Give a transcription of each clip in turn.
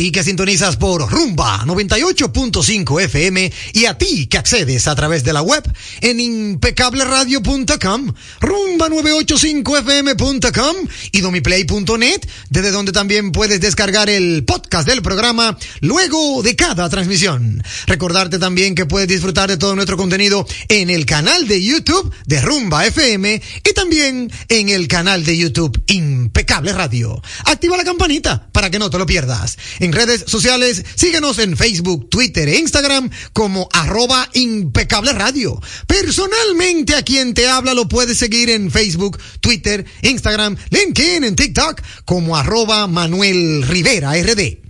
ti que sintonizas por Rumba 98.5 FM y a ti que accedes a través de la web en impecableradio.com, rumba985fm.com y domiplay.net, desde donde también puedes descargar el podcast del programa luego de cada transmisión. Recordarte también que puedes disfrutar de todo nuestro contenido en el canal de YouTube de Rumba FM y también en el canal de YouTube Impecable Radio. Activa la campanita para que no te lo pierdas. En redes sociales, síguenos en Facebook, Twitter e Instagram como arroba Impecable Radio. Personalmente a quien te habla lo puedes seguir en Facebook, Twitter, Instagram, LinkedIn, en TikTok como arroba Manuel Rivera RD.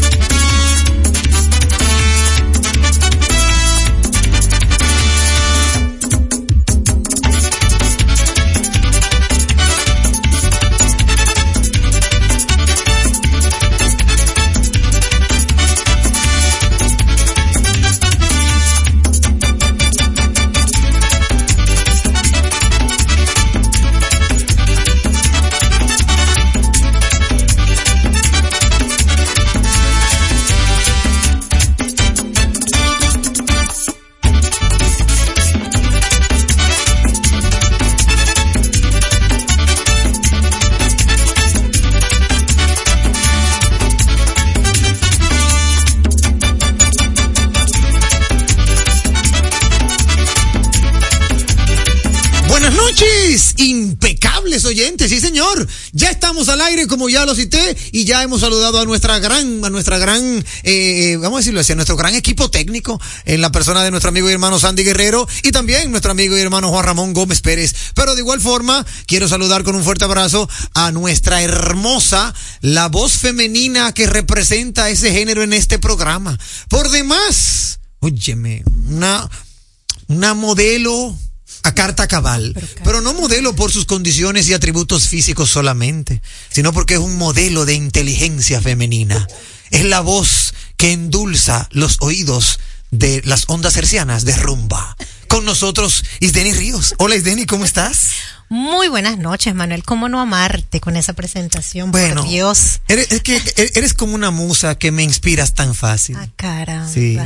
sí señor. Ya estamos al aire como ya lo cité y ya hemos saludado a nuestra gran, a nuestra gran, eh, vamos a decirlo así, a nuestro gran equipo técnico en la persona de nuestro amigo y hermano Sandy Guerrero y también nuestro amigo y hermano Juan Ramón Gómez Pérez. Pero de igual forma, quiero saludar con un fuerte abrazo a nuestra hermosa, la voz femenina que representa ese género en este programa. Por demás, óyeme, una, una modelo a carta cabal, pero, no modelo por sus condiciones y atributos físicos solamente, sino porque es un modelo de inteligencia femenina. Es la voz que endulza los oídos de las ondas hercianas de rumba. Con nosotros, Isdeni Ríos. Hola Isdeni, ¿cómo estás? Muy buenas noches, Manuel. ¿Cómo no amarte con esa presentación? Bueno, por Dios. Eres, es que eres como una musa que me inspiras tan fácil. Ah, caramba. Sí.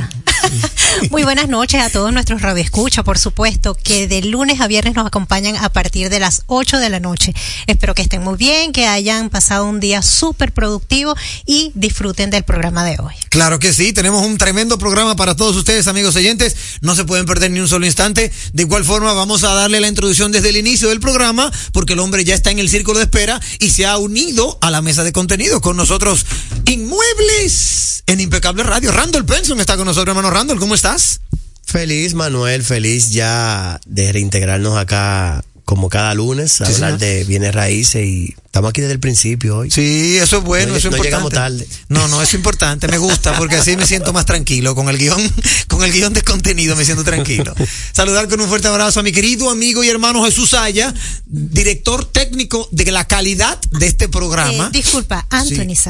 Muy buenas noches a todos nuestros radioescuchas, por supuesto, que de lunes a viernes nos acompañan a partir de las 8 de la noche. Espero que estén muy bien, que hayan pasado un día súper productivo y disfruten del programa de hoy. Claro que sí, tenemos un tremendo programa para todos ustedes, amigos oyentes. No se pueden perder ni un solo instante. De igual forma, vamos a darle la introducción desde el inicio del programa porque el hombre ya está en el círculo de espera y se ha unido a la mesa de contenido con nosotros. Inmuebles en Impecable Radio. Randall Benson está con nosotros, hermano Randall. ¿Cómo estás? Feliz, Manuel, feliz ya de reintegrarnos acá como cada lunes, a Sí, hablar señor. de bienes raíces y estamos aquí desde el principio hoy. Sí, eso es bueno, No- eso es no importante. llegamos tarde. No, no, eso es importante, me gusta porque así me siento más tranquilo con el guion, con el guion de contenido me siento tranquilo. Saludar con un fuerte abrazo a mi querido amigo y hermano Jesús Aya, director técnico de la calidad de este programa. Eh, disculpa, Anthony Sí.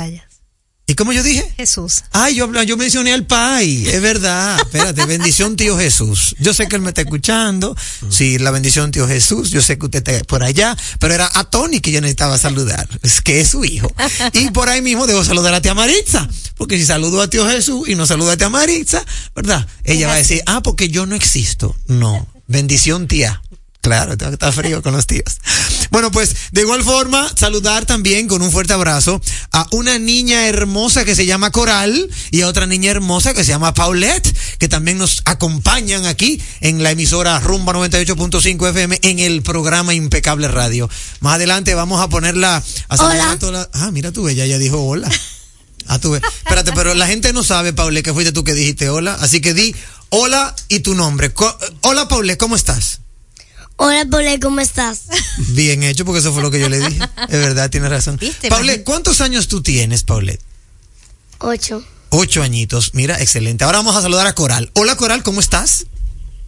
¿Y cómo yo dije? Jesús. Ay, yo, yo mencioné al Pai, es verdad. Espérate, bendición tío Jesús. Yo sé que él me está escuchando. Sí, la bendición tío Jesús. Yo sé que usted está por allá, pero era a Tony que yo necesitaba saludar, es que es su hijo. Y por ahí mismo debo saludar a tía Maritza, porque si saludo a tío Jesús y no saludo a tía Maritza, ¿verdad? Ella va a decir, ah, porque yo no existo. No, bendición tía. Claro, está está frío con los tíos. Bueno, pues de igual forma, saludar también con un fuerte abrazo a una niña hermosa que se llama Coral y a otra niña hermosa que se llama Paulette, que también nos acompañan aquí en la emisora Rumba 98.5 FM en el programa Impecable Radio. Más adelante vamos a ponerla a saludar Hola. a toda la- Ah, mira tú, ella ya dijo hola. Ah, tú. Espérate, pero la gente no sabe, Paulette, que fuiste tú que dijiste hola. Así que di hola y tu nombre. Hola, Paulette, ¿cómo estás? Hola, Paulette, ¿cómo estás? Bien hecho, porque eso fue lo que yo le dije. Es verdad, tienes razón. ¿Viste? Imagínate. ¿cuántos años tú tienes, Paulette? Ocho. Ocho añitos. Mira, excelente. Ahora vamos a saludar a Coral. Hola, Coral, ¿cómo estás?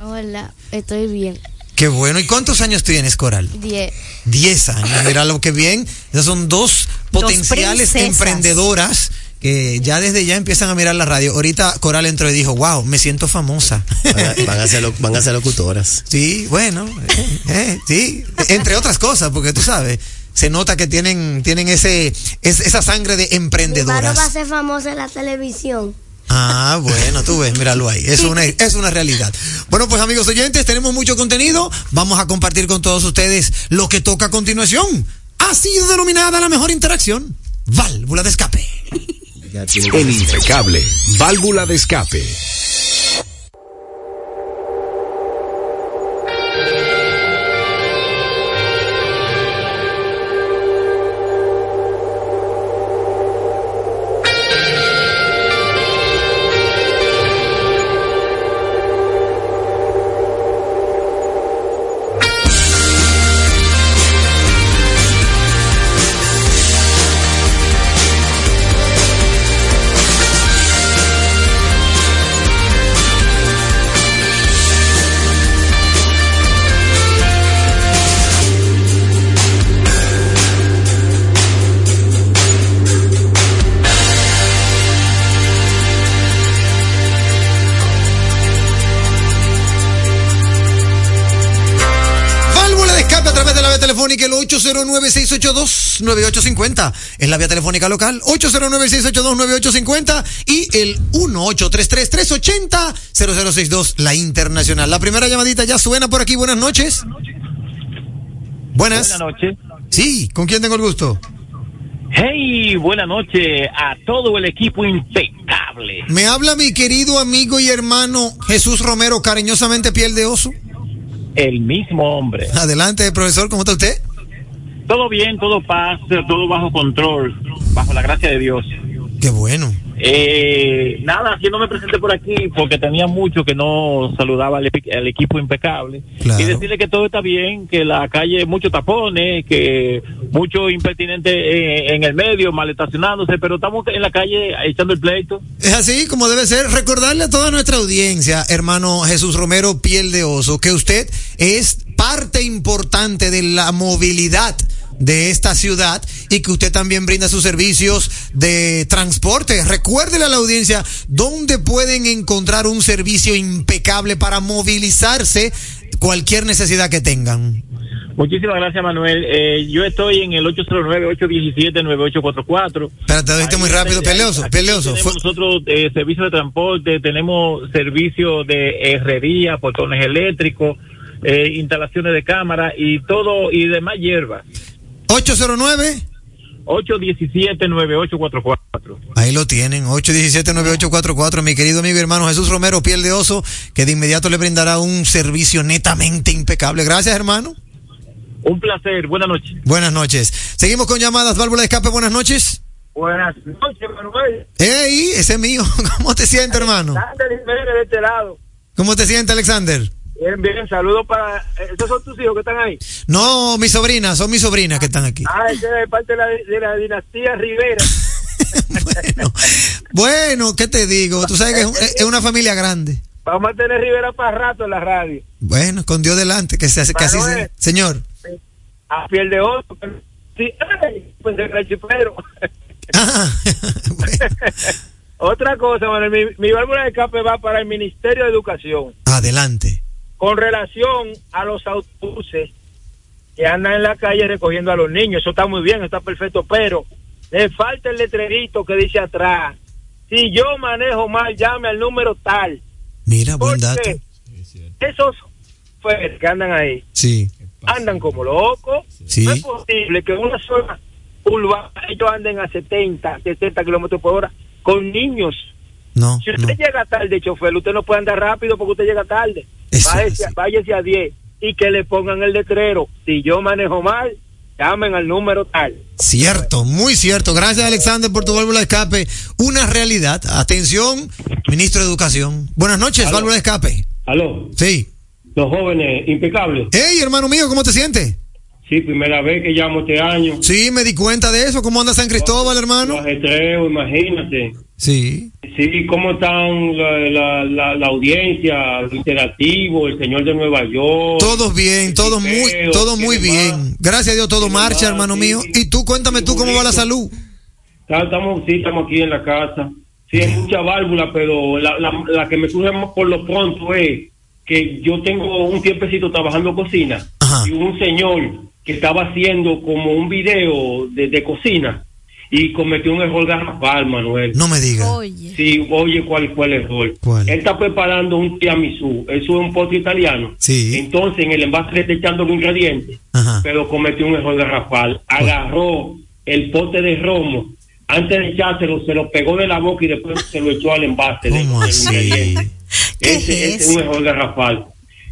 Hola, estoy bien. Qué bueno. ¿Y cuántos años tienes, Coral? Diez. Diez años. Mira lo que bien. Esas son dos potenciales emprendedoras que ya desde ya empiezan a mirar la radio. Ahorita Coral entró y dijo, wow, me siento famosa. Van a, van a ser, lo- van a ser locutoras. Sí, bueno, eh, eh, sí, entre otras cosas, porque tú sabes, se nota que tienen, tienen ese, es- esa sangre de Mi emprendedoras. va a ser famoso en la televisión. Ah, bueno, tú ves, míralo ahí. Es una, es una realidad. Bueno, pues amigos oyentes, tenemos mucho contenido. Vamos a compartir con todos ustedes lo que toca a continuación. Ha sido denominada la mejor interacción. Válvula de escape. El impecable. Válvula de escape. 809-682-9850. Es la vía telefónica local 809-682-9850 y el 1833-380-0062, la internacional. La primera llamadita ya suena por aquí. Buenas noches. Buenas. Buenas noches. Sí, ¿con quién tengo el gusto? Hey, buenas noches a todo el equipo impecable. Me habla mi querido amigo y hermano Jesús Romero, cariñosamente piel de oso. El mismo hombre. Adelante, profesor, ¿cómo está usted? Todo bien, todo paz, todo bajo control, bajo la gracia de Dios. Qué bueno. Eh, nada, yo no me presenté por aquí porque tenía mucho que no saludaba al, al equipo impecable. Claro. Y decirle que todo está bien, que la calle muchos tapones, que mucho impertinente eh, en el medio, mal estacionándose, pero estamos en la calle echando el pleito. Es así como debe ser. Recordarle a toda nuestra audiencia, hermano Jesús Romero, piel de oso, que usted es parte importante de la movilidad de esta ciudad y que usted también brinda sus servicios de transporte. Recuérdele a la audiencia dónde pueden encontrar un servicio impecable para movilizarse cualquier necesidad que tengan. Muchísimas gracias, Manuel. Eh, yo estoy en el 809-817-9844. Espérate, te muy rápido, peleoso, peleoso. Tenemos nosotros eh, servicio de transporte, tenemos servicio de herrería, portones eléctricos, eh, instalaciones de cámara y todo y demás hierbas. 809. 817-9844. Ahí lo tienen, 817-9844, mi querido amigo y hermano Jesús Romero, piel de oso, que de inmediato le brindará un servicio netamente impecable. Gracias, hermano. Un placer, buenas noches. Buenas noches. Seguimos con llamadas, válvula de escape, buenas noches. Buenas noches, Manuel. Ey, ese es mío. ¿Cómo te sientes, hermano? Alexander Jiménez de este lado. ¿Cómo te sientes, Alexander? Bien, bien, saludos para... ¿Esos son tus hijos que están ahí? No, mis sobrinas, son mis sobrinas que están aquí. Ah, ese es parte de la, de la dinastía Rivera. bueno, bueno, ¿qué te digo? Tú sabes que es, un- es una familia grande. Vamos a tener Rivera para rato en la radio. Bueno, con Dios delante, que, se hace, que así sea. Señor. A piel de oso. Sí, ay, pues de rechipero. Ah, bueno. Otra cosa, Manuel, mi, mi válvula de escape va para el Ministerio de Educación. Adelante. Con relación a los autobuses que andan en la calle recogiendo a los niños, eso está muy bien, está perfecto, pero le falta el letrerito que dice atrás. Si yo manejo mal, llame al número tal. Mira, buen dato. Esos que andan ahí Sí, andan como locos. Sí. No es posible que en una zona urbana ellos anden a 70, 70 kilómetros por hora con niños. No, Si no. usted llega tarde, chofer, usted no puede andar rápido porque usted llega tarde. Eso Váyase, es. váyase a 10 y que le pongan el letrero. Si yo manejo mal, llamen al número tal. Cierto, muy cierto. Gracias, Alexander, por tu válvula de escape. Una realidad. Atención, ministro de Educación. Buenas noches, válvula de escape. Aló, Sí. los jóvenes impecables. Hey, hermano mío, ¿cómo te sientes? Sí, primera vez que llamo este año. Sí, me di cuenta de eso. ¿Cómo anda San Cristóbal, hermano? Los imagínate. Sí. Sí, ¿cómo están la, la, la, la audiencia, lo interactivo, el señor de Nueva York? Todos bien, todos muy, todo ¿qué muy bien. Gracias a Dios, todo ¿Qué marcha, hermano Sí. mío. Y tú, cuéntame tú cómo va la salud. Estamos, sí, estamos aquí en la casa. Sí, hay mucha válvula, pero la, la, la que me surge más por lo pronto es que yo tengo un tiempecito trabajando cocina Ajá. y un señor que estaba haciendo como un video de, de cocina y cometió un error garrafal, Manuel. No me digas. Oye. Sí, oye, ¿cuál fue el error? ¿Cuál? Él está preparando un tiramisú, eso es un postre italiano. Sí. Entonces, en el envase le está echando los ingredientes, Ajá. pero cometió un error garrafal. Agarró el pote de romo, antes de echárselo, se lo pegó de la boca y después se lo echó al envase. de- ¿Cómo del así? ingrediente. ¿Qué Ese, es ese es un error garrafal.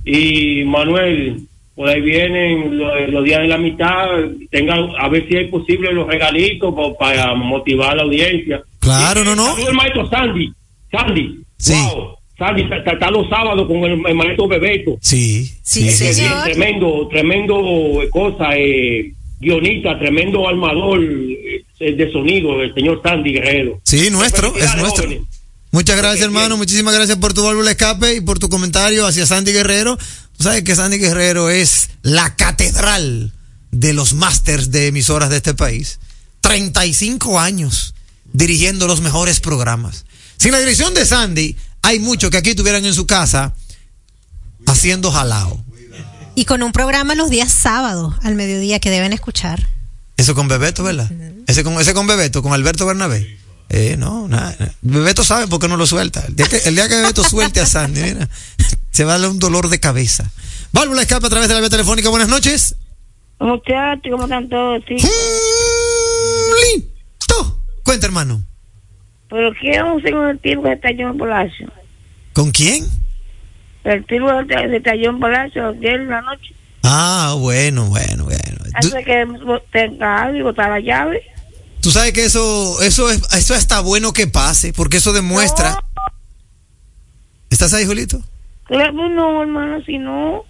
Y Manuel, por ahí vienen los, los días de la mitad, tengan, a ver si es posible los regalitos para motivar a la audiencia. Claro, no, no. El maestro Sandy. Sandy. Sí. Wow. Sandy está, los sábados con el, el maestro Bebeto. Sí. Sí, Ese es señor. tremendo, tremendo eh, cosa, eh, guionista, tremendo armador eh, de sonido, el señor Sandy Guerrero. Sí, nuestro, es nuestro. jóvenes. Muchas gracias, hermano. bien. Muchísimas gracias por tu válvula escape y por tu comentario hacia Sandy Guerrero. Tú sabes que Sandy Guerrero es la catedral de los másters de emisoras de este país. 35 años dirigiendo los mejores programas. Sin la dirección de Sandy, hay muchos que aquí estuvieran en su casa haciendo jalao. Y con un programa los días sábados al mediodía que deben escuchar. Eso con Bebeto, ¿verdad? Ese con, ese con Bebeto, con Alberto Bernabé. Eh, no, nada. Bebeto sabe por qué no lo suelta. El día que, el día que Bebeto suelte a Sandy, mira, se va a darle un dolor de cabeza. Válvula de escape a través de la vía telefónica. Buenas noches. Muchachos, ¿cómo están todos? Sí. Listo. Cuenta, hermano. ¿Pero hacer con el tipo que está en Palacio? ¿Con quién? El tipo que se cayó en Palacio ayer en la noche. Ah, bueno, bueno, bueno. Hace que tenga algo y botar la llave. Tú sabes que eso, eso es, eso está bueno que pase, porque eso demuestra. ¿Estás ahí, Julito? Claro, no, hermano, si no.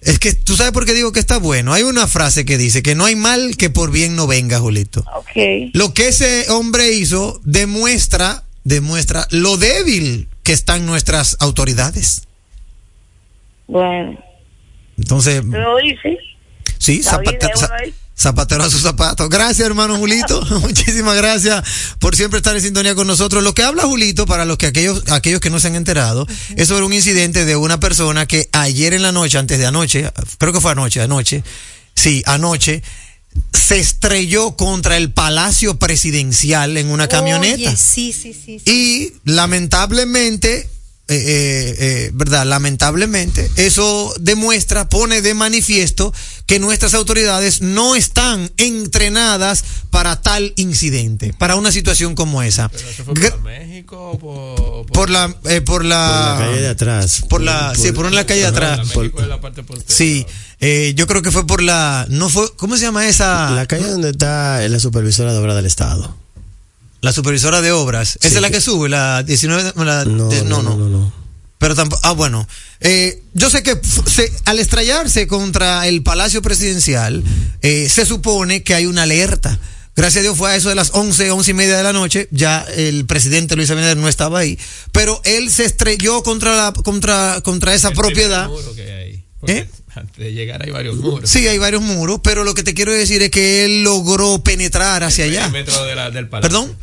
Es que tú sabes por qué digo que está bueno. Hay una frase que dice que no hay mal que por bien no venga, Julito. Ok. Lo que ese hombre hizo demuestra, demuestra lo débil que están nuestras autoridades. Bueno, Entonces, lo hice. sí, Está zapatero a sus zapatos. Gracias, hermano Julito. Muchísimas gracias por siempre estar en sintonía con nosotros. Lo que habla Julito, para los que aquellos, aquellos que no se han enterado, es sobre un incidente de una persona que ayer en la noche, antes de anoche, creo que fue anoche, anoche, sí, anoche, se estrelló contra el Palacio Presidencial en una camioneta. Oye, sí, sí, sí. sí. Y lamentablemente, eh, eh, eh, ¿verdad? Lamentablemente, eso demuestra, pone de manifiesto que nuestras autoridades no están entrenadas para tal incidente, para una situación como esa. ¿Eso fue por México o por, por la, eh, por Por la la, calle de atrás. por la, sí, por una calle de la atrás. México la parte? Sí, eh, yo creo que fue por la, no fue, ¿cómo se llama esa? La calle donde está la supervisora de obra del Estado. La supervisora de obras. Esa Sí, es la que- sube, la 19, la, No, de- no, no, no, no. Pero tampoco, ah, bueno. Eh, yo sé que se- al estrellarse contra el Palacio Presidencial, eh, se supone que hay una alerta. Gracias a Dios fue a eso de las 11, 11 y media de la noche. Ya el presidente Luis Abinader no estaba ahí. Pero él se estrelló contra la, contra, contra esa El propiedad. muro que hay ¿Eh? Antes de llegar hay varios muros. Sí, hay varios muros, pero lo que te quiero decir es que él logró penetrar hacia allá. Metro de la, del palacio. ¿Perdón?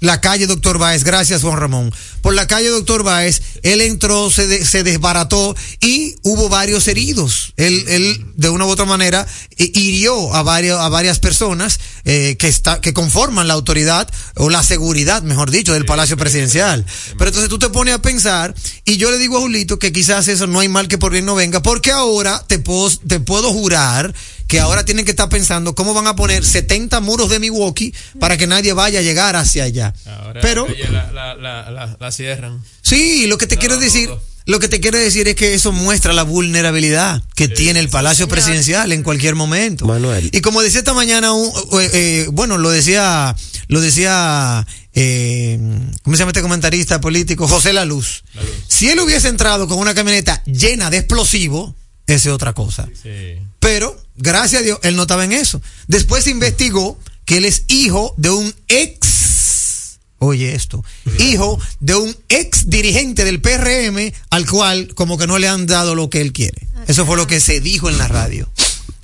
La calle Doctor Báez, gracias Juan Ramón. Por la calle Doctor Báez, él entró, se, de- se desbarató y hubo varios heridos. Él, él de una u otra manera, eh, hirió a varias, a varias personas eh, que, está, que conforman la autoridad o la seguridad, mejor dicho, del Palacio Presidencial. Pero entonces tú te pones a pensar y yo le digo a Julito que quizás eso no hay mal que por bien no venga, porque ahora te puedo, te puedo jurar que ahora tienen que estar pensando cómo van a poner 70 muros de Milwaukee para que nadie vaya a llegar hacia allá. Ahora Pero la, la, la, la, la cierran. sí, lo que te quiero decir, lo que te quiero decir es que eso muestra la vulnerabilidad que tiene el Palacio Presidencial en cualquier momento. Manuel. Y como decía esta mañana, un- eh, eh, bueno, lo decía, lo decía eh, ¿cómo se llama este comentarista político? José La Luz. Si él hubiese entrado con una camioneta llena de explosivos, esa es otra cosa. Sí. Pero, gracias a Dios, él no estaba en eso. Después se investigó que él es hijo de un ex, oye esto, hijo de un ex dirigente del PRM al cual como que no le han dado lo que él quiere. Eso fue lo que se dijo en la radio.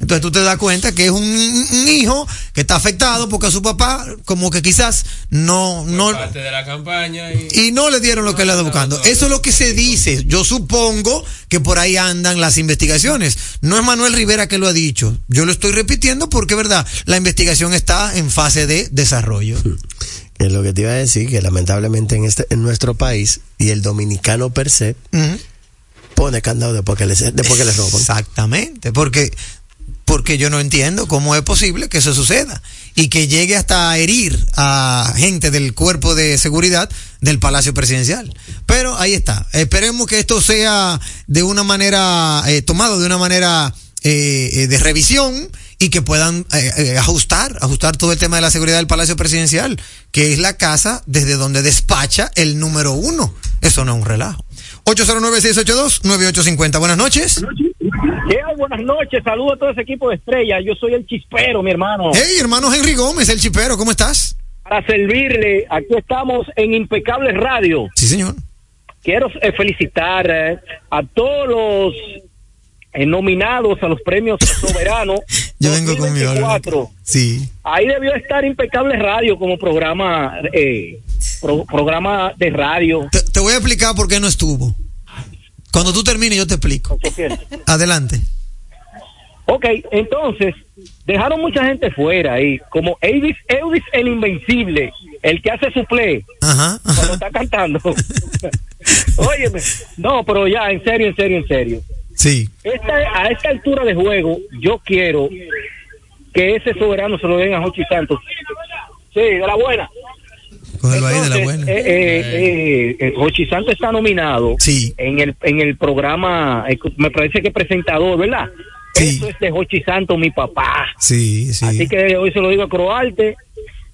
Entonces tú te das cuenta que es un, un hijo que está afectado porque a su papá como que quizás no, no, Parte de la campaña y. y no le dieron lo que él anda buscando. Eso es lo que se dice. Yo supongo que por ahí andan las investigaciones. No es Manuel Rivera que lo ha dicho. Yo lo estoy repitiendo porque, verdad, la investigación está en fase de desarrollo. Es lo que te iba a decir, que lamentablemente en, este, en nuestro país y el dominicano per se pone candado después que le, después que le roban. Exactamente, porque porque yo no entiendo cómo es posible que eso suceda y que llegue hasta a herir a gente del cuerpo de seguridad del Palacio Presidencial. Pero ahí está. Esperemos que esto sea de una manera eh, tomado de una manera eh, eh, de revisión y que puedan ajustar, ajustar todo el tema de la seguridad del Palacio Presidencial, que es la casa desde donde despacha el número uno. Eso no es un relajo. 809-682-9850. Buenas noches. ¿Qué hay? Buenas noches, saludo a todo ese equipo de estrella. Yo soy el chispero, mi hermano. Hey, hermano Henry Gómez, el chipero, ¿cómo estás? Para servirle, aquí estamos en Impecable Radio. Sí, señor. Quiero eh, felicitar eh, a todos los eh, nominados a los premios soberanos. Yo vengo con mi 2024. Sí. Ahí debió estar Impecable Radio como programa, eh, pro- programa de radio. Te, te voy a explicar por qué no estuvo. Cuando tú termines, yo te explico. Adelante. Ok, entonces, dejaron mucha gente fuera ahí, como Elvis, Elvis el Invencible, el que hace su play Ajá. cuando está cantando. Óyeme, no, pero ya, en serio, en serio, en serio. Sí. Esta, a esta altura de juego, yo quiero que ese soberano se lo den a Jochi Santos. Sí, de la buena. Cógelo ahí de la buena. eh, eh, eh, Jochi Santos está nominado Sí. en el en el programa, eh, me parece que presentador, ¿verdad? Sí. Eso es de Jochi Santos, mi papá. Sí, sí. Así que hoy se lo digo a Croarte,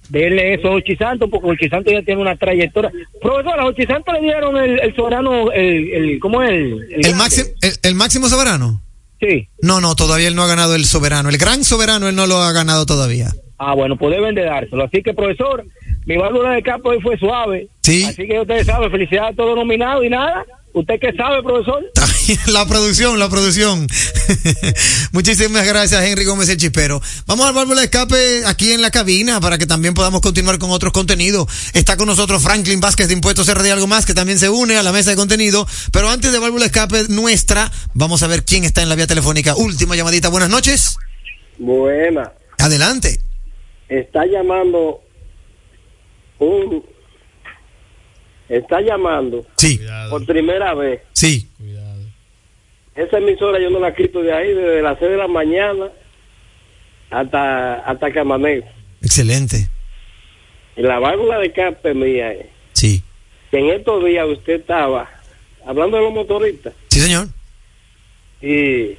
denle eso a Jochi Santos, porque Jochi Santos ya tiene una trayectoria. Profesor, a Jochi Santos le dieron el, el soberano, el, el, ¿cómo es? El, el ¿El, grande. máximo, el, el máximo soberano? Sí. No, no, todavía él no ha ganado el soberano. El gran soberano él no lo ha ganado todavía. Ah, bueno, pues deben de dárselo. Así que, profesor, mi válvula de campo hoy fue suave. Sí. Así que ustedes saben, felicidades a todos los nominados y nada. ¿Usted qué sabe, profesor? La producción, la producción. Muchísimas gracias, Henry Gómez el Chispero. Vamos al válvula de escape aquí en la cabina para que también podamos continuar con otros contenidos. Está con nosotros Franklin Vázquez de Impuestos RD algo más que también se une a la mesa de contenido. Pero antes de válvula de escape nuestra, vamos a ver quién está en la vía telefónica. Última llamadita. Buenas noches. Buena. Adelante. Está llamando un. Está llamando Sí, por primera vez. sí. Esa emisora yo no la quito de ahí desde las 6 de la mañana hasta, hasta que. Excelente. Y la válvula de escape mía es Sí. que en estos días usted estaba hablando de los motoristas Sí, señor. y,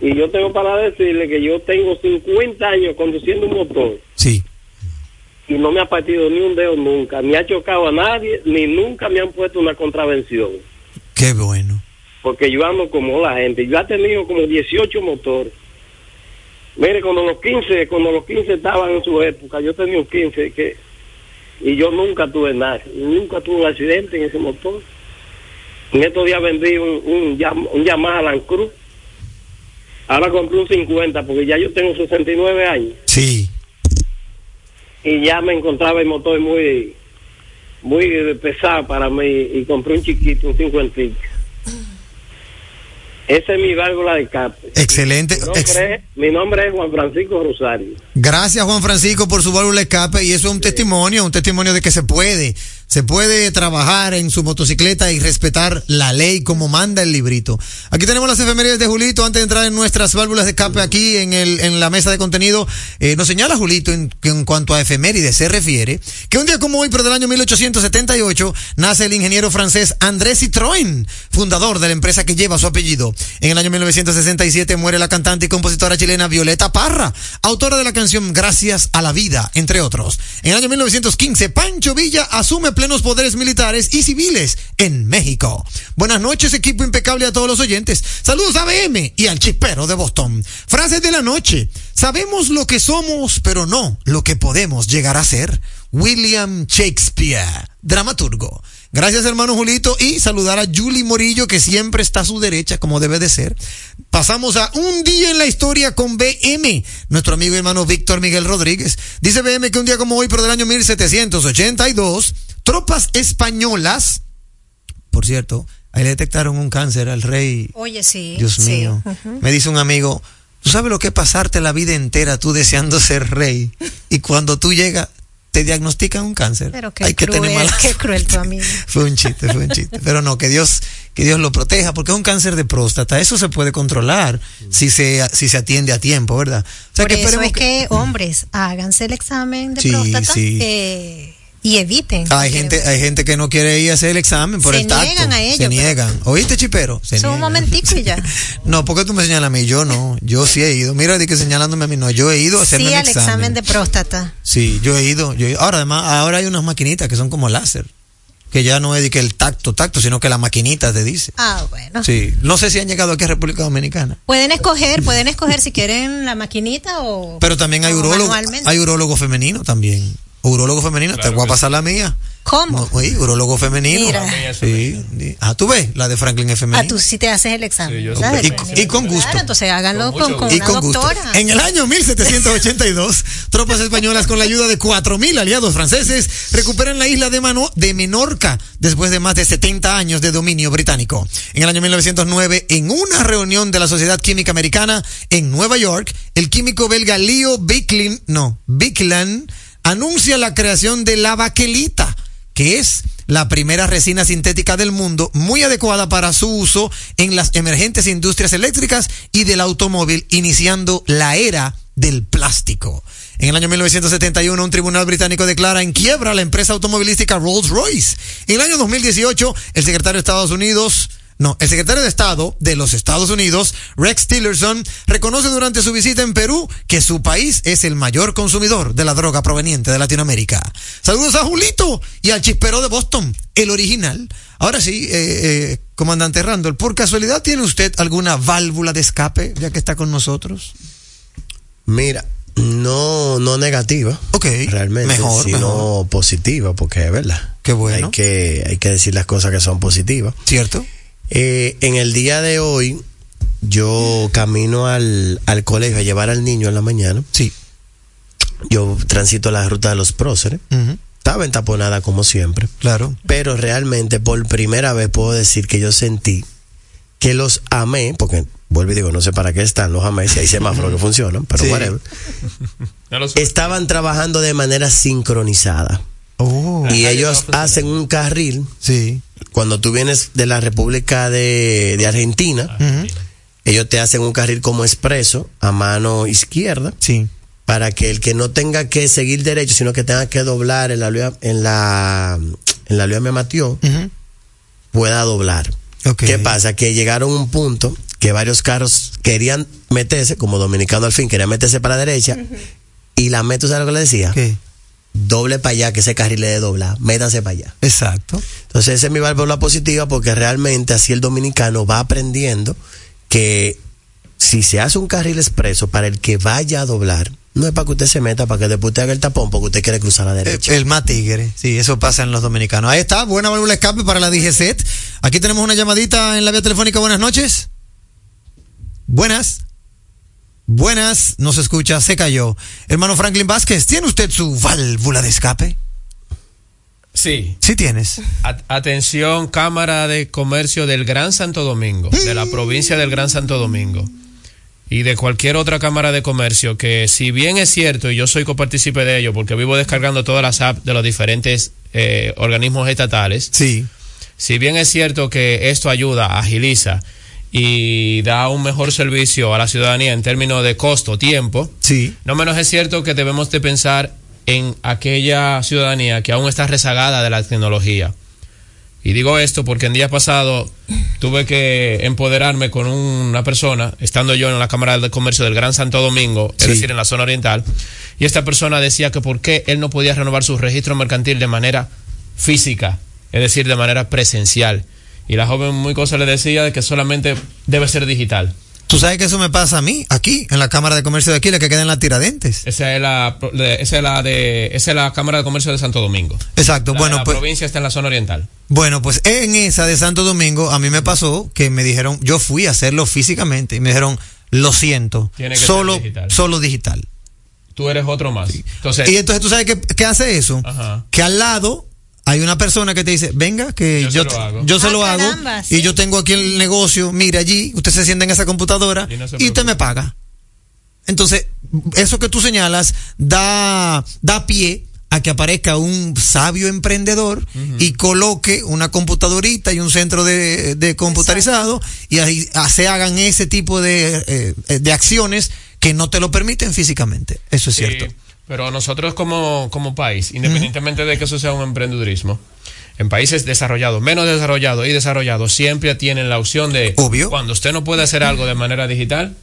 y yo tengo para decirle que yo tengo 50 años conduciendo un motor. Sí. y no me ha partido ni un dedo nunca, ni ha chocado a nadie, ni nunca me han puesto una contravención. Qué bueno. Porque yo ando como la gente. Yo he tenido como 18 motores. Mire, cuando los 15, cuando los 15 estaban en su época, yo tenía un 15 que y yo nunca tuve nada, nunca tuve un accidente en ese motor. En estos días vendí un, un, un Yamaha Land Cruz. Ahora compré un 50 porque ya yo tengo 69 años. Sí. y ya me encontraba el motor muy muy pesado para mí y compré un chiquito, un 50. Esa es mi válvula de escape. Excelente. Mi nombre, Ex- es, mi nombre es Juan Francisco Rosario. Gracias Juan Francisco por su válvula de escape y eso es un testimonio, un testimonio de que se puede. Se puede trabajar en su motocicleta y respetar la ley como manda el librito. Aquí tenemos las efemérides de Julito. Antes de entrar en nuestras válvulas de escape aquí en, el, en la mesa de contenido, eh, nos señala Julito en, en cuanto a efemérides se refiere, que un día como hoy, pero del año 1878, nace el ingeniero francés André Citroën, fundador de la empresa que lleva su apellido. En el año 1967 muere la cantante y compositora chilena Violeta Parra, autora de la canción Gracias a la Vida, entre otros. En el año 1915, Pancho Villa asume plenos poderes militares y civiles en México. Buenas noches, equipo impecable a todos los oyentes. Saludos a BM y al chispero de Boston. Frases de la noche. Sabemos lo que somos, pero no lo que podemos llegar a ser. William Shakespeare, dramaturgo. Gracias, hermano Julito, y saludar a Julie Morillo, que siempre está a su derecha, como debe de ser. Pasamos a un día en la historia con BM, nuestro amigo y hermano Víctor Miguel Rodríguez. Dice BM que un día como hoy, pero del año 1782, tropas españolas, por cierto, ahí le detectaron un cáncer al rey. Oye, sí. Dios sí. mío. Me dice un amigo, ¿tú sabes lo que es pasarte la vida entera tú deseando ser rey? Y cuando tú llegas, te diagnostican un cáncer. Pero qué Hay que cruel, tener mala qué cruel tu amigo. fue un chiste, fue un chiste. Pero no, que Dios, que Dios lo proteja, porque es un cáncer de próstata. Eso se puede controlar si se, si se atiende a tiempo, ¿verdad? O sea Por que eso es que, hombres, háganse el examen de Sí, próstata sí. eh, y eviten. Hay gente, hay gente que no quiere ir a hacer el examen por Se el tacto. niegan a ello, Se niegan. ¿Oíste, chipero? Se Son un momentico y ya. No, porque tú me señalas a mí? Yo no. Yo sí he ido. Mira, di que señalándome a mí. No, yo he ido a hacerme Sí, el al examen de próstata. Sí, yo he ido. Yo he ido. Ahora, además, ahora hay unas maquinitas que son como láser. Que ya no es de que el tacto, tacto, sino que la maquinita te dice. Ah, bueno. Sí. No sé si han llegado aquí a República Dominicana. Pueden escoger, pueden escoger si quieren la maquinita o. Pero también hay o urólogo, manualmente. hay urólogo femenino también. Urólogo femenino, te voy a pasar la mía. ¿Cómo? No, oye, urólogo femenino. Mira. Sí, sí. Ah, tú ves, la de Franklin es Ah, femenina. tú sí te haces el examen. Y- y con gusto. Claro, entonces háganlo con, con y una con gusto. doctora. En el año 1782, tropas españolas con la ayuda de 4.000 aliados franceses recuperan la isla de, Mano- de Menorca después de más de 70 años de dominio británico. En el año 1909, en una reunión de la Sociedad Química Americana en Nueva York, el químico belga Leo Bicklin, no, Bickland, anuncia la creación de la baquelita que es la primera resina sintética del mundo, muy adecuada para su uso en las emergentes industrias eléctricas y del automóvil, iniciando la era del plástico. En el año 1971, un tribunal británico declara en quiebra la empresa automovilística Rolls-Royce. En el año 2018, el secretario de Estados Unidos, no, el secretario de Estado de los Estados Unidos, Rex Tillerson, reconoce durante su visita en Perú que su país es el mayor consumidor de la droga proveniente de Latinoamérica. Saludos a Julito y al chispero de Boston, el original. Ahora sí, eh, eh, comandante Randall, ¿por casualidad tiene usted alguna válvula de escape ya que está con nosotros? Mira, no, no negativa. Ok. Realmente, mejor, sino mejor. positiva, porque es verdad. Qué bueno. Hay que, hay que decir las cosas que son positivas. ¿Cierto? Eh, en el día de hoy, yo camino al, al colegio a llevar al niño en la mañana. Sí. Yo transito la ruta de los próceres. Ujú, Estaba entaponada como siempre. Claro. Pero realmente por primera vez puedo decir que yo sentí que los amé, porque vuelvo y digo, no sé para qué están los amé, si hay semáforos que funcionan, pero Sí. whatever. Estaban trabajando de manera sincronizada. Oh, Y ellos hacen un carril sí. cuando tú vienes de la República de, de Argentina, ellos te hacen un carril como expreso a mano izquierda Sí. para que el que no tenga que seguir derecho, sino que tenga que doblar en la en la en la Luis Matió, pueda doblar. ok. ¿Qué pasa? Que llegaron a un punto que varios carros querían meterse, como dominicano al fin, querían meterse para la derecha, y la meta, ¿sabes lo que le decía? ¿Qué? Doble para allá, que ese carril le de doblar, métanse para allá. Exacto. Entonces, esa es mi válvula positiva porque realmente así el dominicano va aprendiendo que si se hace un carril expreso para el que vaya a doblar, no es para que usted se meta, para que después usted haga el tapón porque usted quiere cruzar a la derecha. El más tigre, sí, eso pasa en los dominicanos. Ahí está, buena válvula de escape para la DGCET. Aquí tenemos una llamadita en la vía telefónica. Buenas noches. Buenas. Buenas, no se escucha, se cayó. Hermano Franklin Vázquez, ¿tiene usted su válvula de escape? Sí. Sí tienes. A- atención, Cámara de Comercio del Gran Santo Domingo, de la provincia del Gran Santo Domingo. Y de cualquier otra Cámara de Comercio, que si bien es cierto, y yo soy copartícipe de ello, porque vivo descargando todas las apps de los diferentes eh, organismos estatales. Sí. Si bien es cierto que esto ayuda, agiliza y da un mejor servicio a la ciudadanía en términos de costo, tiempo, Sí. no menos es cierto que debemos de pensar en aquella ciudadanía que aún está rezagada de la tecnología. Y digo esto porque el día pasado tuve que empoderarme con una persona, estando yo en la Cámara de Comercio del Gran Santo Domingo, es Sí. decir, en la zona oriental, y esta persona decía que por qué él no podía renovar su registro mercantil de manera física, es decir, de manera presencial. Y la joven muy cosa le decía de que solamente debe ser digital. Tú sabes que eso me pasa a mí, aquí, en la Cámara de Comercio de aquí, la que queda en la Tiradentes. Esa es la, esa es la de, esa es la Cámara de Comercio de Santo Domingo. Exacto, La, bueno, la pues. provincia está en la zona oriental. Bueno, pues en esa de Santo Domingo a mí me pasó que me dijeron, yo fui a hacerlo físicamente y me dijeron, lo siento, Tiene que ser solo digital. solo digital. Tú eres otro más. Entonces, Y entonces tú sabes qué, qué hace eso, Ajá. que al lado hay una persona que te dice, venga, que Yo yo, se lo te- hago. yo se Ah, lo hago y yo tengo aquí el negocio, mire allí, usted se sienta en esa computadora Y no y usted me paga. Entonces, eso que tú señalas da, da pie a que aparezca un sabio emprendedor y coloque una computadorita y un centro de, de computarizado y ahí ah, se hagan ese tipo de, eh, de acciones que no te lo permiten físicamente. Eso es Sí, cierto. Pero nosotros como, como país, independientemente de que eso sea un emprendedurismo, en países desarrollados, menos desarrollados y desarrollados, siempre tienen la opción de, Obvio. cuando usted no puede hacer algo de manera digital,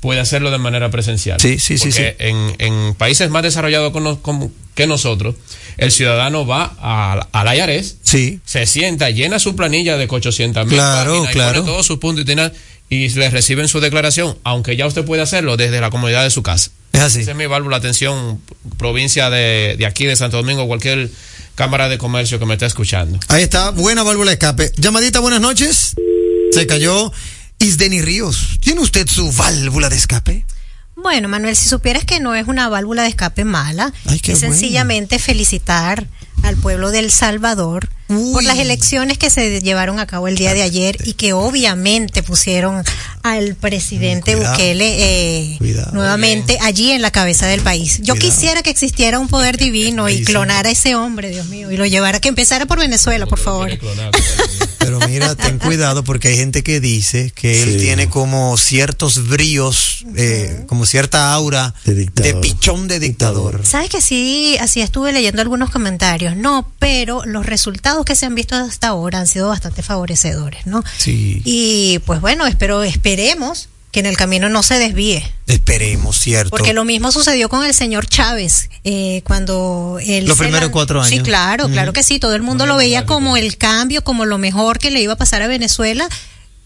puede hacerlo de manera presencial. Sí, sí, sí, Porque En, en países más desarrollados con que nosotros, el ciudadano va a, a IARES, Sí. se sienta, llena su planilla de 800 mil Claro, páginas y claro. pone todos sus puntos y tiene- y le reciben su declaración, aunque ya usted puede hacerlo desde la comodidad de su casa. Es así. Esa es mi válvula de atención, provincia de, de aquí, de Santo Domingo, cualquier cámara de comercio que me esté escuchando. Ahí está, buena válvula de escape. Llamadita, buenas noches. Se cayó. Isdeni Ríos, ¿tiene usted su válvula de escape? Bueno, Manuel, si supieras que no es una válvula de escape mala, Ay, es bueno. sencillamente felicitar al pueblo de El Salvador por las elecciones que se llevaron a cabo el día de ayer y que obviamente pusieron al presidente Cuidado. Bukele eh, Cuidado. nuevamente allí en la cabeza del país. Yo Cuidado. quisiera que existiera un poder divino y clonara a ese hombre, Dios mío, y lo llevara, que empezara por Venezuela, por favor. Pero mira, ten cuidado porque hay gente que dice que él Sí. tiene como ciertos bríos, eh, como cierta aura De dictador. pichón de dictador. Sabes que sí, así estuve leyendo algunos comentarios, no, pero los resultados que se han visto hasta ahora han sido bastante favorecedores, ¿no? Sí. Y pues bueno, espero, esperemos que en el camino no se desvíe, Esperemos, cierto. porque lo mismo sucedió con el señor Chávez eh, cuando él Los primeros cuatro Sí, años. claro, claro Ujú. que sí. Todo el mundo lo veía como el cambio, como lo mejor que le iba a pasar a Venezuela.